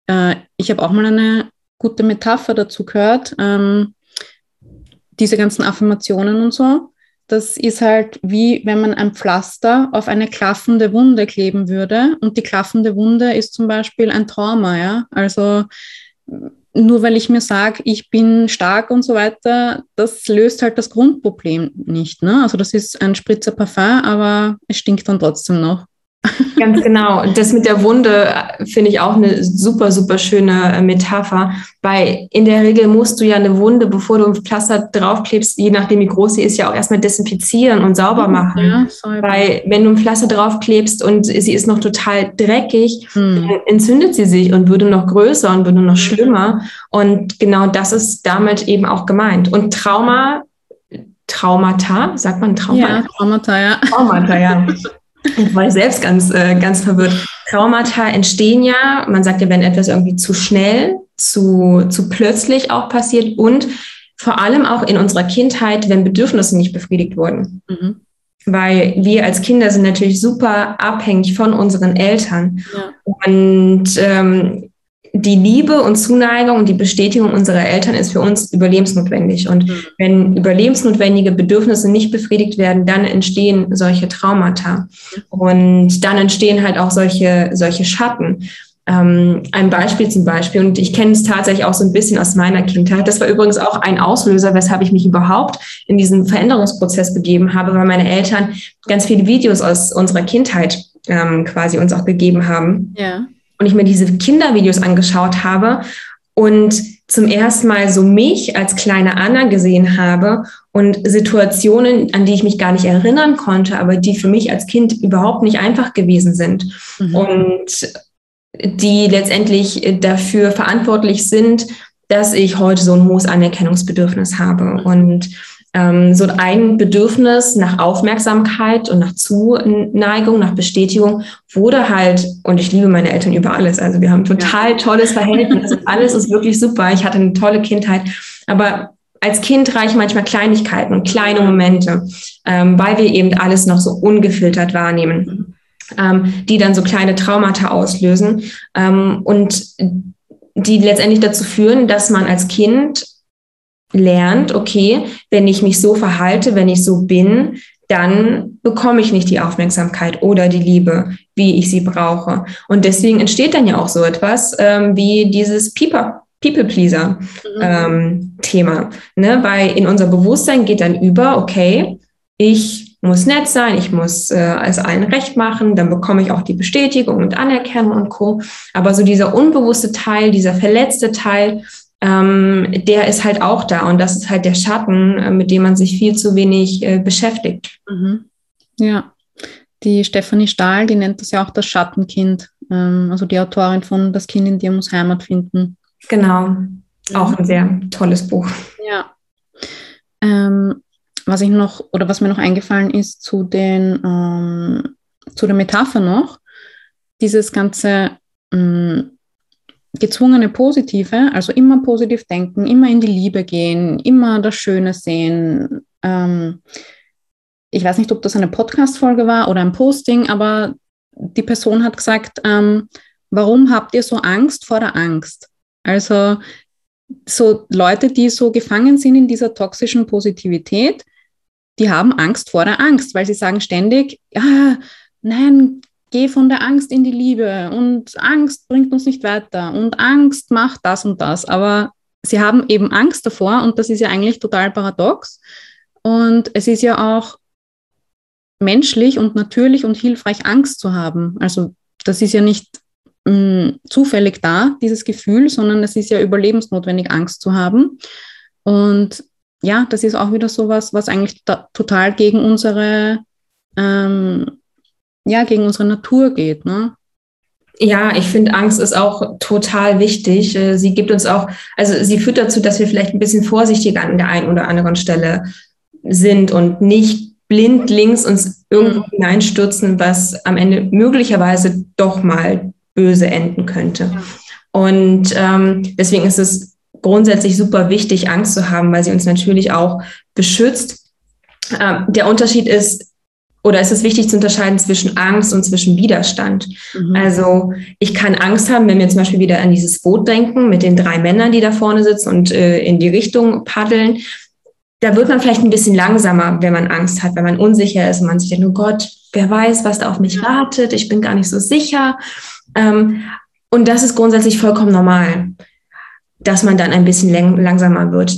äh, ich habe auch mal eine gute Metapher dazu gehört, ähm, diese ganzen Affirmationen und so das ist halt wie wenn man ein Pflaster auf eine klaffende Wunde kleben würde. Und die klaffende Wunde ist zum Beispiel ein Trauma, ja. Also nur weil ich mir sage, ich bin stark und so weiter, das löst halt das Grundproblem nicht. Ne? Also das ist ein Spritzer Parfum, aber es stinkt dann trotzdem noch. Ganz genau. Das mit der Wunde äh, finde ich auch eine super, super schöne äh, Metapher, weil in der Regel musst du ja eine Wunde, bevor du ein Pflaster draufklebst, je nachdem wie groß sie ist, ja auch erstmal desinfizieren und sauber mhm, machen. Ja, weil wenn du ein Pflaster draufklebst und sie ist noch total dreckig, hm. dann entzündet sie sich und würde noch größer und würde noch schlimmer. Und genau das ist damit eben auch gemeint. Und Trauma Traumata, sagt man Trauma? Ja, Traumata, ja. Traumata, ja. Ich war selbst ganz, äh, ganz verwirrt. Traumata entstehen ja, man sagt ja, wenn etwas irgendwie zu schnell, zu, zu plötzlich auch passiert und vor allem auch in unserer Kindheit, wenn Bedürfnisse nicht befriedigt wurden. Mhm. Weil wir als Kinder sind natürlich super abhängig von unseren Eltern. Ja. Und ähm, die Liebe und Zuneigung und die Bestätigung unserer Eltern ist für uns überlebensnotwendig. Und mhm. wenn überlebensnotwendige Bedürfnisse nicht befriedigt werden, dann entstehen solche Traumata. Und dann entstehen halt auch solche, solche Schatten. Ähm, ein Beispiel zum Beispiel, und ich kenne es tatsächlich auch so ein bisschen aus meiner Kindheit. Das war übrigens auch ein Auslöser, weshalb ich mich überhaupt in diesen Veränderungsprozess begeben habe, weil meine Eltern ganz viele Videos aus unserer Kindheit ähm, quasi uns auch gegeben haben. Ja und ich mir diese Kindervideos angeschaut habe und zum ersten Mal so mich als kleine Anna gesehen habe und Situationen, an die ich mich gar nicht erinnern konnte, aber die für mich als Kind überhaupt nicht einfach gewesen sind mhm. und die letztendlich dafür verantwortlich sind, dass ich heute so ein hohes Anerkennungsbedürfnis habe. Und ähm, so ein Bedürfnis nach Aufmerksamkeit und nach Zuneigung, nach Bestätigung wurde halt, und ich liebe meine Eltern über alles, also wir haben total tolles Verhältnis, alles ist wirklich super, ich hatte eine tolle Kindheit, aber als Kind reichen manchmal Kleinigkeiten und kleine Momente, ähm, weil wir eben alles noch so ungefiltert wahrnehmen, ähm, die dann so kleine Traumata auslösen ähm, und die letztendlich dazu führen, dass man als Kind lernt, okay, wenn ich mich so verhalte, wenn ich so bin, dann bekomme ich nicht die Aufmerksamkeit oder die Liebe, wie ich sie brauche. Und deswegen entsteht dann ja auch so etwas ähm, wie dieses People, People-Pleaser-Thema. Mhm. Ähm, ne? Weil in unser Bewusstsein geht dann über, okay, ich muss nett sein, ich muss äh, es allen recht machen, dann bekomme ich auch die Bestätigung und Anerkennung und Co. Aber so dieser unbewusste Teil, dieser verletzte Teil, ähm, der ist halt auch da. Und das ist halt der Schatten, äh, mit dem man sich viel zu wenig äh, beschäftigt. Mhm. Ja, die Stefanie Stahl, die nennt das ja auch das Schattenkind. Ähm, also die Autorin von Das Kind in dir muss Heimat finden. Genau, auch ein sehr tolles Buch. Ja. Ähm, was ich noch, oder was mir noch eingefallen ist zu den, ähm, zu der Metapher noch, dieses ganze ähm, gezwungene Positive, also immer positiv denken, immer in die Liebe gehen, immer das Schöne sehen. Ähm, ich weiß nicht, ob das eine Podcast-Folge war oder ein Posting, aber die Person hat gesagt, ähm, warum habt ihr so Angst vor der Angst? Also so Leute, die so gefangen sind in dieser toxischen Positivität, die haben Angst vor der Angst, weil sie sagen ständig, ja, nein, geh von der Angst in die Liebe und Angst bringt uns nicht weiter und Angst macht das und das. Aber sie haben eben Angst davor und das ist ja eigentlich total paradox. Und es ist ja auch menschlich und natürlich und hilfreich, Angst zu haben. Also das ist ja nicht mh, mm, zufällig da, dieses Gefühl, sondern es ist ja überlebensnotwendig, Angst zu haben. Und ja, das ist auch wieder so was, was eigentlich total gegen unsere, ähm, ja, gegen unsere Natur geht. Ne? Ja, ich finde, Angst ist auch total wichtig. Äh, sie gibt uns auch, also sie führt dazu, dass wir vielleicht ein bisschen vorsichtiger an der einen oder anderen Stelle sind und nicht blind links uns irgendwo mhm. hineinstürzen, was am Ende möglicherweise doch mal böse enden könnte. Und ähm, deswegen ist es grundsätzlich super wichtig, Angst zu haben, weil sie uns natürlich auch beschützt. Ähm, der Unterschied ist, oder es ist wichtig zu unterscheiden zwischen Angst und zwischen Widerstand. Mhm. Also ich kann Angst haben, wenn wir zum Beispiel wieder an dieses Boot denken mit den drei Männern, die da vorne sitzen und äh, in die Richtung paddeln. Da wird man vielleicht ein bisschen langsamer, wenn man Angst hat, wenn man unsicher ist und man sich denkt, oh Gott, wer weiß, was da auf mich wartet, ich bin gar nicht so sicher. Ähm, und das ist grundsätzlich vollkommen normal, dass man dann ein bisschen langsamer wird.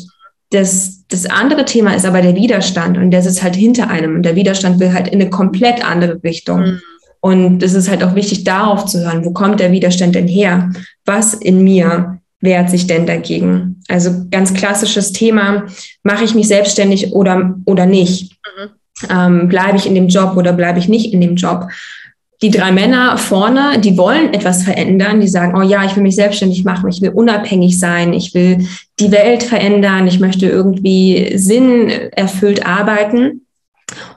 Das, das andere Thema ist aber der Widerstand und der sitzt halt hinter einem und der Widerstand will halt in eine komplett andere Richtung. Mhm. Und es ist halt auch wichtig, darauf zu hören, wo kommt der Widerstand denn her? Was in mir wehrt sich denn dagegen? Also ganz klassisches Thema, mache ich mich selbstständig oder, oder nicht? Mhm. Ähm, bleibe ich in dem Job oder bleibe ich nicht in dem Job? Die drei Männer vorne, die wollen etwas verändern, die sagen, oh ja, ich will mich selbstständig machen, ich will unabhängig sein, ich will die Welt verändern, ich möchte irgendwie sinnerfüllt arbeiten.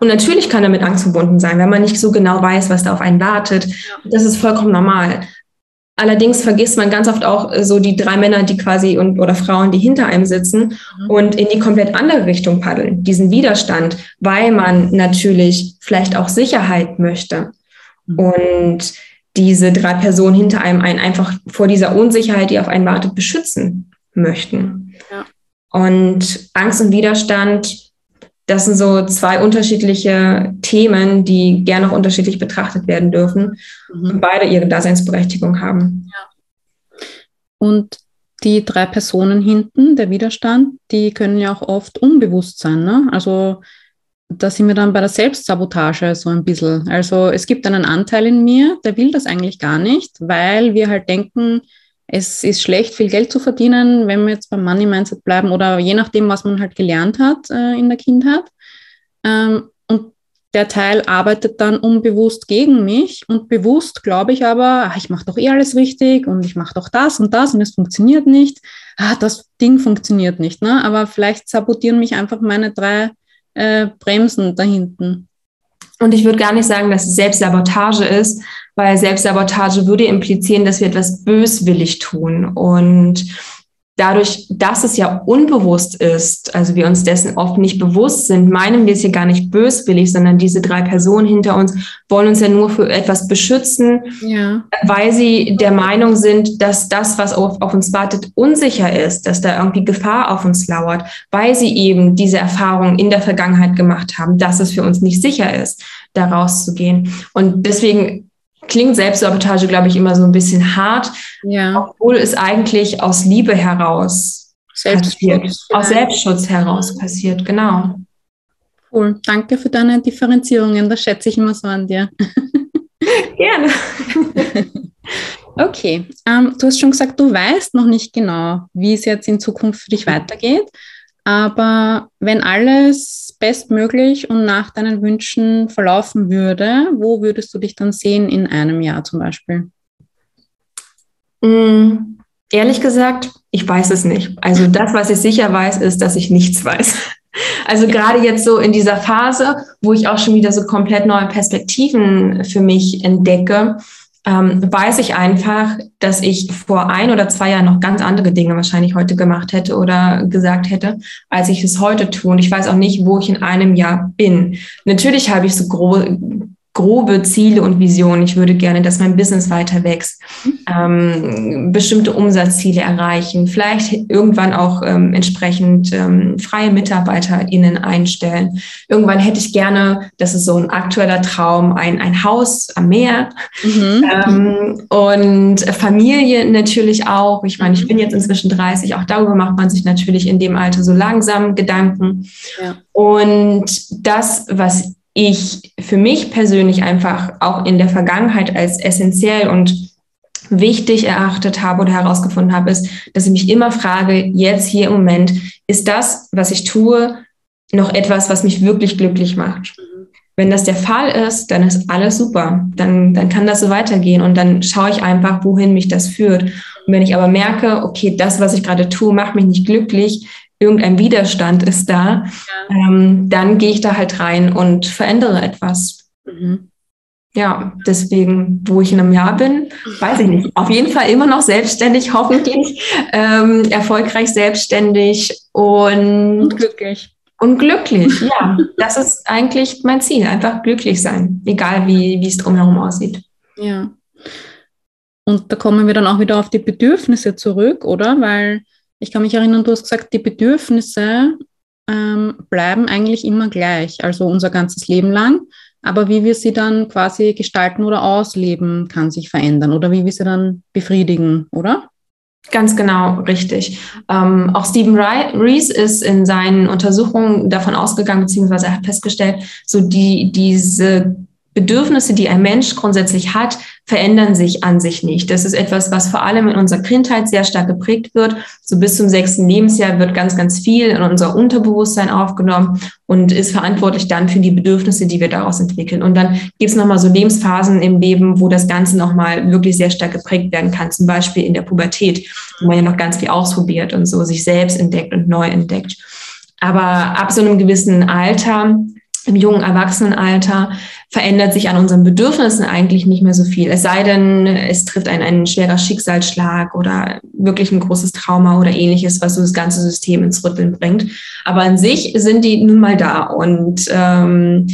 Und natürlich kann damit Angst verbunden sein, wenn man nicht so genau weiß, was da auf einen wartet. Das ist vollkommen normal. Allerdings vergisst man ganz oft auch so die drei Männer, die quasi und oder Frauen, die hinter einem sitzen mhm. und in die komplett andere Richtung paddeln, diesen Widerstand, weil man natürlich vielleicht auch Sicherheit möchte. Mhm. Und diese drei Personen hinter einem einen einfach vor dieser Unsicherheit, die auf einen wartet, beschützen möchten. Ja. Und Angst und Widerstand, das sind so zwei unterschiedliche Themen, die gerne auch unterschiedlich betrachtet werden dürfen mhm. und beide ihre Daseinsberechtigung haben. Ja. Und die drei Personen hinten, der Widerstand, die können ja auch oft unbewusst sein. Ne? Also da sind wir dann bei der Selbstsabotage so ein bisschen. Also es gibt einen Anteil in mir, der will das eigentlich gar nicht, weil wir halt denken, es ist schlecht, viel Geld zu verdienen, wenn wir jetzt beim Money Mindset bleiben oder je nachdem, was man halt gelernt hat äh, in der Kindheit. Ähm, und der Teil arbeitet dann unbewusst gegen mich und bewusst glaube ich aber, ach, ich mache doch eh alles richtig und ich mache doch das und das und es funktioniert nicht. Ah, das Ding funktioniert nicht. Ne? Aber vielleicht sabotieren mich einfach meine drei äh, Bremsen da hinten. Und ich würde gar nicht sagen, dass es Selbstsabotage ist, weil Selbstsabotage würde implizieren, dass wir etwas böswillig tun. Und dadurch, dass es ja unbewusst ist, also wir uns dessen oft nicht bewusst sind, meinen wir es hier gar nicht böswillig, sondern diese drei Personen hinter uns wollen uns ja nur für etwas beschützen, ja. weil sie der Meinung sind, dass das, was auf, auf, uns wartet, unsicher ist, dass da irgendwie Gefahr auf uns lauert, weil sie eben diese Erfahrung in der Vergangenheit gemacht haben, dass es für uns nicht sicher ist, da rauszugehen. Und deswegen klingt Selbstsabotage, glaube ich, immer so ein bisschen hart, ja. obwohl es eigentlich aus Liebe heraus passiert, aus Selbstschutz heraus passiert, genau. Cool, danke für deine Differenzierungen, das schätze ich immer so an dir. Gerne. okay, ähm, du hast schon gesagt, du weißt noch nicht genau, wie es jetzt in Zukunft für dich weitergeht. Aber wenn alles bestmöglich und nach deinen Wünschen verlaufen würde, wo würdest du dich dann sehen in einem Jahr zum Beispiel? Mm, ehrlich gesagt, ich weiß es nicht. Also das, was ich sicher weiß, ist, dass ich nichts weiß. Also gerade jetzt so in dieser Phase, wo ich auch schon wieder so komplett neue Perspektiven für mich entdecke, ähm, weiß ich einfach, dass ich vor ein oder zwei Jahren noch ganz andere Dinge wahrscheinlich heute gemacht hätte oder gesagt hätte, als ich es heute tue. Und ich weiß auch nicht, wo ich in einem Jahr bin. Natürlich habe ich so grobe Ziele und Visionen. Ich würde gerne, dass mein Business weiter wächst, ähm, bestimmte Umsatzziele erreichen, vielleicht irgendwann auch ähm, entsprechend ähm, freie MitarbeiterInnen einstellen. Irgendwann hätte ich gerne, das ist so ein aktueller Traum, ein, ein Haus am Meer mhm. Ähm, und Familie natürlich auch. Ich meine, ich mhm. bin jetzt inzwischen 30, auch darüber macht man sich natürlich in dem Alter so langsam Gedanken. Ja. Und das, was ich für mich persönlich einfach auch in der Vergangenheit als essentiell und wichtig erachtet habe oder herausgefunden habe, ist, dass ich mich immer frage, jetzt hier im Moment, ist das, was ich tue, noch etwas, was mich wirklich glücklich macht? Wenn das der Fall ist, dann ist alles super. Dann, dann kann das so weitergehen und dann schaue ich einfach, wohin mich das führt. Und wenn ich aber merke, okay, das, was ich gerade tue, macht mich nicht glücklich, irgendein Widerstand ist da, ja. ähm, dann gehe ich da halt rein und verändere etwas. Mhm. Ja, deswegen, wo ich in einem Jahr bin, weiß ich nicht. Auf jeden Fall immer noch selbstständig, hoffentlich, ähm, erfolgreich selbstständig und, und glücklich. Und glücklich, ja. Das ist eigentlich mein Ziel, einfach glücklich sein, egal wie, wie es drumherum aussieht. Ja. Und da kommen wir dann auch wieder auf die Bedürfnisse zurück, oder? Weil ich kann mich erinnern, du hast gesagt, die Bedürfnisse ähm, bleiben eigentlich immer gleich, also unser ganzes Leben lang. Aber wie wir sie dann quasi gestalten oder ausleben, kann sich verändern oder wie wir sie dann befriedigen, oder? Ganz genau, richtig. Ähm, auch Stephen Rees ist in seinen Untersuchungen davon ausgegangen, beziehungsweise hat festgestellt, so die, diese Bedürfnisse, die ein Mensch grundsätzlich hat, verändern sich an sich nicht. Das ist etwas, was vor allem in unserer Kindheit sehr stark geprägt wird. So bis zum sechsten Lebensjahr wird ganz, ganz viel in unser Unterbewusstsein aufgenommen und ist verantwortlich dann für die Bedürfnisse, die wir daraus entwickeln. Und dann gibt es nochmal so Lebensphasen im Leben, wo das Ganze nochmal wirklich sehr stark geprägt werden kann. Zum Beispiel in der Pubertät, wo man ja noch ganz viel ausprobiert und so sich selbst entdeckt und neu entdeckt. Aber ab so einem gewissen Alter im jungen Erwachsenenalter verändert sich an unseren Bedürfnissen eigentlich nicht mehr so viel. Es sei denn, es trifft einen ein schwerer Schicksalsschlag oder wirklich ein großes Trauma oder ähnliches, was so das ganze System ins Rütteln bringt. Aber an sich sind die nun mal da und ähm,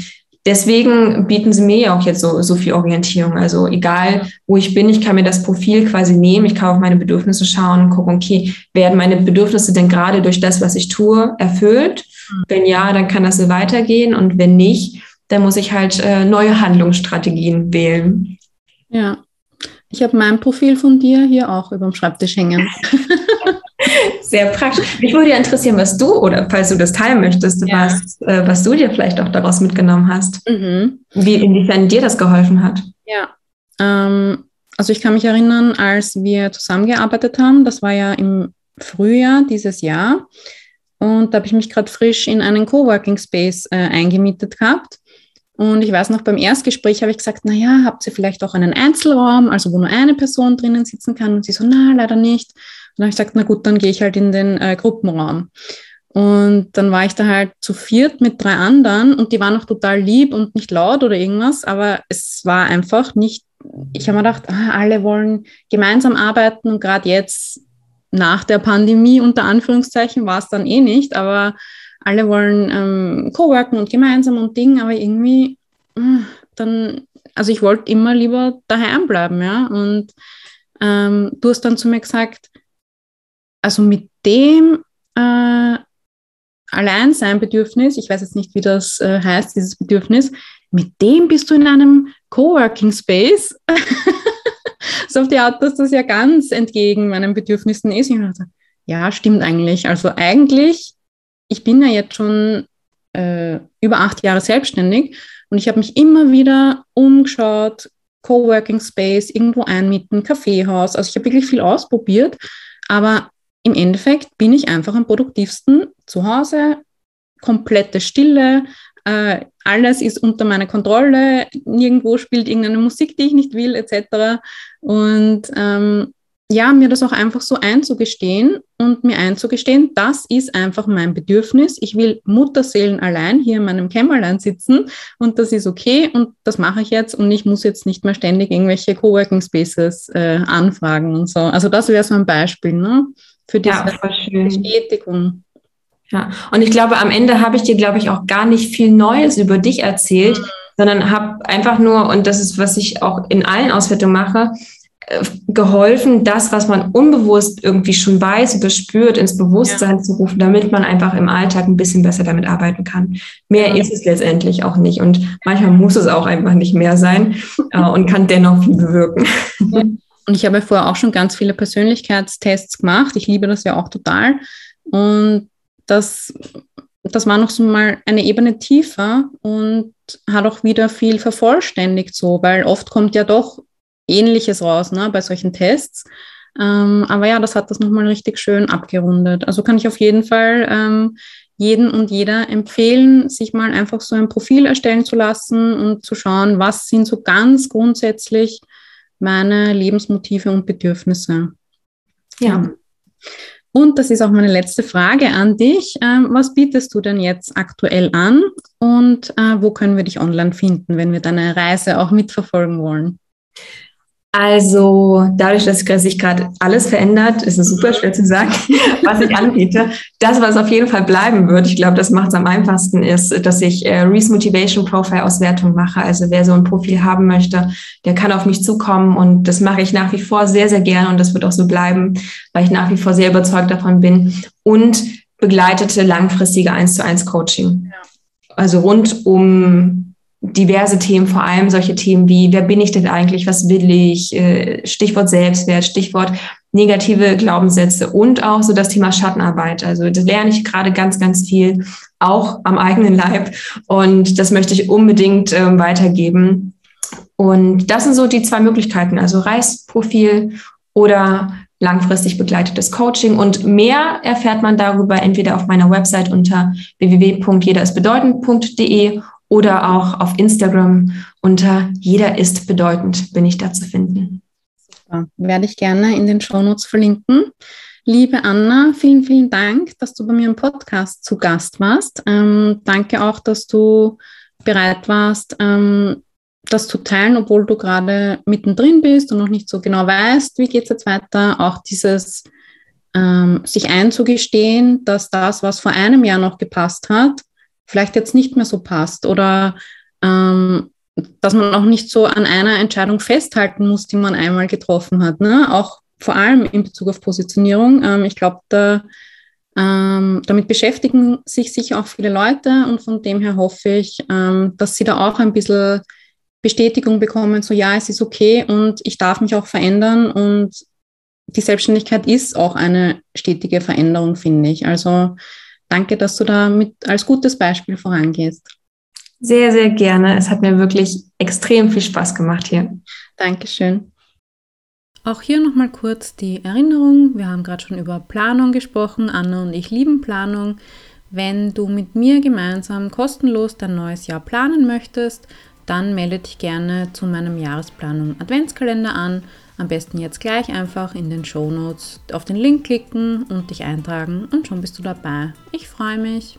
deswegen bieten sie mir ja auch jetzt so, so viel Orientierung. Also egal, wo ich bin, ich kann mir das Profil quasi nehmen, ich kann auf meine Bedürfnisse schauen und gucken, okay, werden meine Bedürfnisse denn gerade durch das, was ich tue, erfüllt? Wenn ja, dann kann das so weitergehen und wenn nicht, dann muss ich halt äh, neue Handlungsstrategien wählen. Ja, ich habe mein Profil von dir hier auch über dem Schreibtisch hängen. Sehr praktisch. Mich würde ja interessieren, was du oder falls du das teilen möchtest, ja. was, äh, was du dir vielleicht auch daraus mitgenommen hast. Mhm. Wie, inwiefern dir das geholfen hat. Ja. Ähm, also ich kann mich erinnern, als wir zusammengearbeitet haben, das war ja im Frühjahr dieses Jahr. Und da habe ich mich gerade frisch in einen Coworking Space äh, eingemietet gehabt. Und ich weiß noch, beim Erstgespräch habe ich gesagt, naja, habt ihr vielleicht auch einen Einzelraum, also wo nur eine Person drinnen sitzen kann? Und sie so, na, leider nicht. Dann habe ich gesagt, na gut, dann gehe ich halt in den äh, Gruppenraum. Und dann war ich da halt zu viert mit drei anderen und die waren auch total lieb und nicht laut oder irgendwas, aber es war einfach nicht, ich habe mir gedacht, ah, alle wollen gemeinsam arbeiten und gerade jetzt nach der Pandemie unter Anführungszeichen war es dann eh nicht, aber alle wollen ähm, co-worken und gemeinsam und Ding, aber irgendwie äh, dann, also ich wollte immer lieber daheim bleiben, ja. Und ähm, du hast dann zu mir gesagt, also mit dem äh, Alleinsein-Bedürfnis, ich weiß jetzt nicht, wie das äh, heißt, dieses Bedürfnis, mit dem bist du in einem Coworking Space. so auf die Art, dass das ja ganz entgegen meinen Bedürfnissen ist. Ich dachte, ja, stimmt eigentlich. Also eigentlich, ich bin ja jetzt schon äh, über acht Jahre selbstständig und ich habe mich immer wieder umgeschaut, Coworking Space, irgendwo einmieten, Kaffeehaus. Also ich habe wirklich viel ausprobiert, aber im Endeffekt bin ich einfach am produktivsten zu Hause, komplette Stille, äh, alles ist unter meiner Kontrolle, nirgendwo spielt irgendeine Musik, die ich nicht will, etc. Und ähm, ja, mir das auch einfach so einzugestehen und mir einzugestehen, das ist einfach mein Bedürfnis. Ich will Mutterseelen allein hier in meinem Kämmerlein sitzen und das ist okay und das mache ich jetzt und ich muss jetzt nicht mehr ständig irgendwelche Coworking Spaces äh, anfragen und so. Also das wäre so ein Beispiel ne? Für diese ja, Bestätigung. Ja, und ich glaube, am Ende habe ich dir, glaube ich, auch gar nicht viel Neues über dich erzählt, mhm. sondern habe einfach nur, und das ist, was ich auch in allen Auswertungen mache, äh, geholfen, das, was man unbewusst irgendwie schon weiß, bespürt, ins Bewusstsein ja. zu rufen, damit man einfach im Alltag ein bisschen besser damit arbeiten kann. Mehr ja. ist es letztendlich auch nicht. Und manchmal muss es auch einfach nicht mehr sein äh, und kann dennoch viel bewirken. Und ich habe vorher auch schon ganz viele Persönlichkeitstests gemacht. Ich liebe das ja auch total. Und das, das war noch so mal eine Ebene tiefer und hat auch wieder viel vervollständigt so, weil oft kommt ja doch Ähnliches raus ne, bei solchen Tests. Ähm, aber ja, das hat das nochmal richtig schön abgerundet. Also kann ich auf jeden Fall ähm, jeden und jeder empfehlen, sich mal einfach so ein Profil erstellen zu lassen und zu schauen, was sind so ganz grundsätzlich meine Lebensmotive und Bedürfnisse. Ja. Und das ist auch meine letzte Frage an dich. Ähm, was bietest du denn jetzt aktuell an und äh, wo können wir dich online finden, wenn wir deine Reise auch mitverfolgen wollen? Also dadurch, dass sich gerade alles verändert, ist es super schwer zu sagen, was ich anbiete. Das, was auf jeden Fall bleiben wird, ich glaube, das macht es am einfachsten, ist, dass ich äh, Reese Motivation Profile Auswertung mache. Also wer so ein Profil haben möchte, der kann auf mich zukommen und das mache ich nach wie vor sehr, sehr gerne und das wird auch so bleiben, weil ich nach wie vor sehr überzeugt davon bin. Und begleitete langfristige 1 zu 1 Coaching. Also rund um diverse Themen, vor allem solche Themen wie, wer bin ich denn eigentlich, was will ich, äh, Stichwort Selbstwert, Stichwort negative Glaubenssätze und auch so das Thema Schattenarbeit. Also das lerne ich gerade ganz, ganz viel, auch am eigenen Leib und das möchte ich unbedingt ähm, weitergeben. Und das sind so die zwei Möglichkeiten, also Reisprofil oder langfristig begleitetes Coaching. Und mehr erfährt man darüber entweder auf meiner Website unter www.jederistbedeutend.de oder auch auf Instagram unter Jeder ist bedeutend bin ich da zu finden. Super. Werde ich gerne in den Shownotes verlinken. Liebe Anna, vielen, vielen Dank, dass du bei mir im Podcast zu Gast warst. Ähm, danke auch, dass du bereit warst, ähm, das zu teilen, obwohl du gerade mittendrin bist und noch nicht so genau weißt, wie geht es jetzt weiter. Auch dieses ähm, sich einzugestehen, dass das, was vor einem Jahr noch gepasst hat, vielleicht jetzt nicht mehr so passt oder ähm, dass man auch nicht so an einer Entscheidung festhalten muss, die man einmal getroffen hat. Ne? Auch vor allem in Bezug auf Positionierung. Ähm, ich glaube, da, ähm, damit beschäftigen sich sicher auch viele Leute und von dem her hoffe ich, ähm, dass sie da auch ein bisschen Bestätigung bekommen, so ja, es ist okay und ich darf mich auch verändern und die Selbstständigkeit ist auch eine stetige Veränderung, finde ich. Also danke, dass du da mit als gutes Beispiel vorangehst. Sehr, sehr gerne. Es hat mir wirklich extrem viel Spaß gemacht hier. Dankeschön. Auch hier nochmal kurz die Erinnerung. Wir haben gerade schon über Planung gesprochen. Anna und ich lieben Planung. Wenn du mit mir gemeinsam kostenlos dein neues Jahr planen möchtest, dann melde dich gerne zu meinem Jahresplanung Adventskalender an. Am besten jetzt gleich einfach in den Show Notes auf den Link klicken und dich eintragen und schon bist du dabei. Ich freue mich.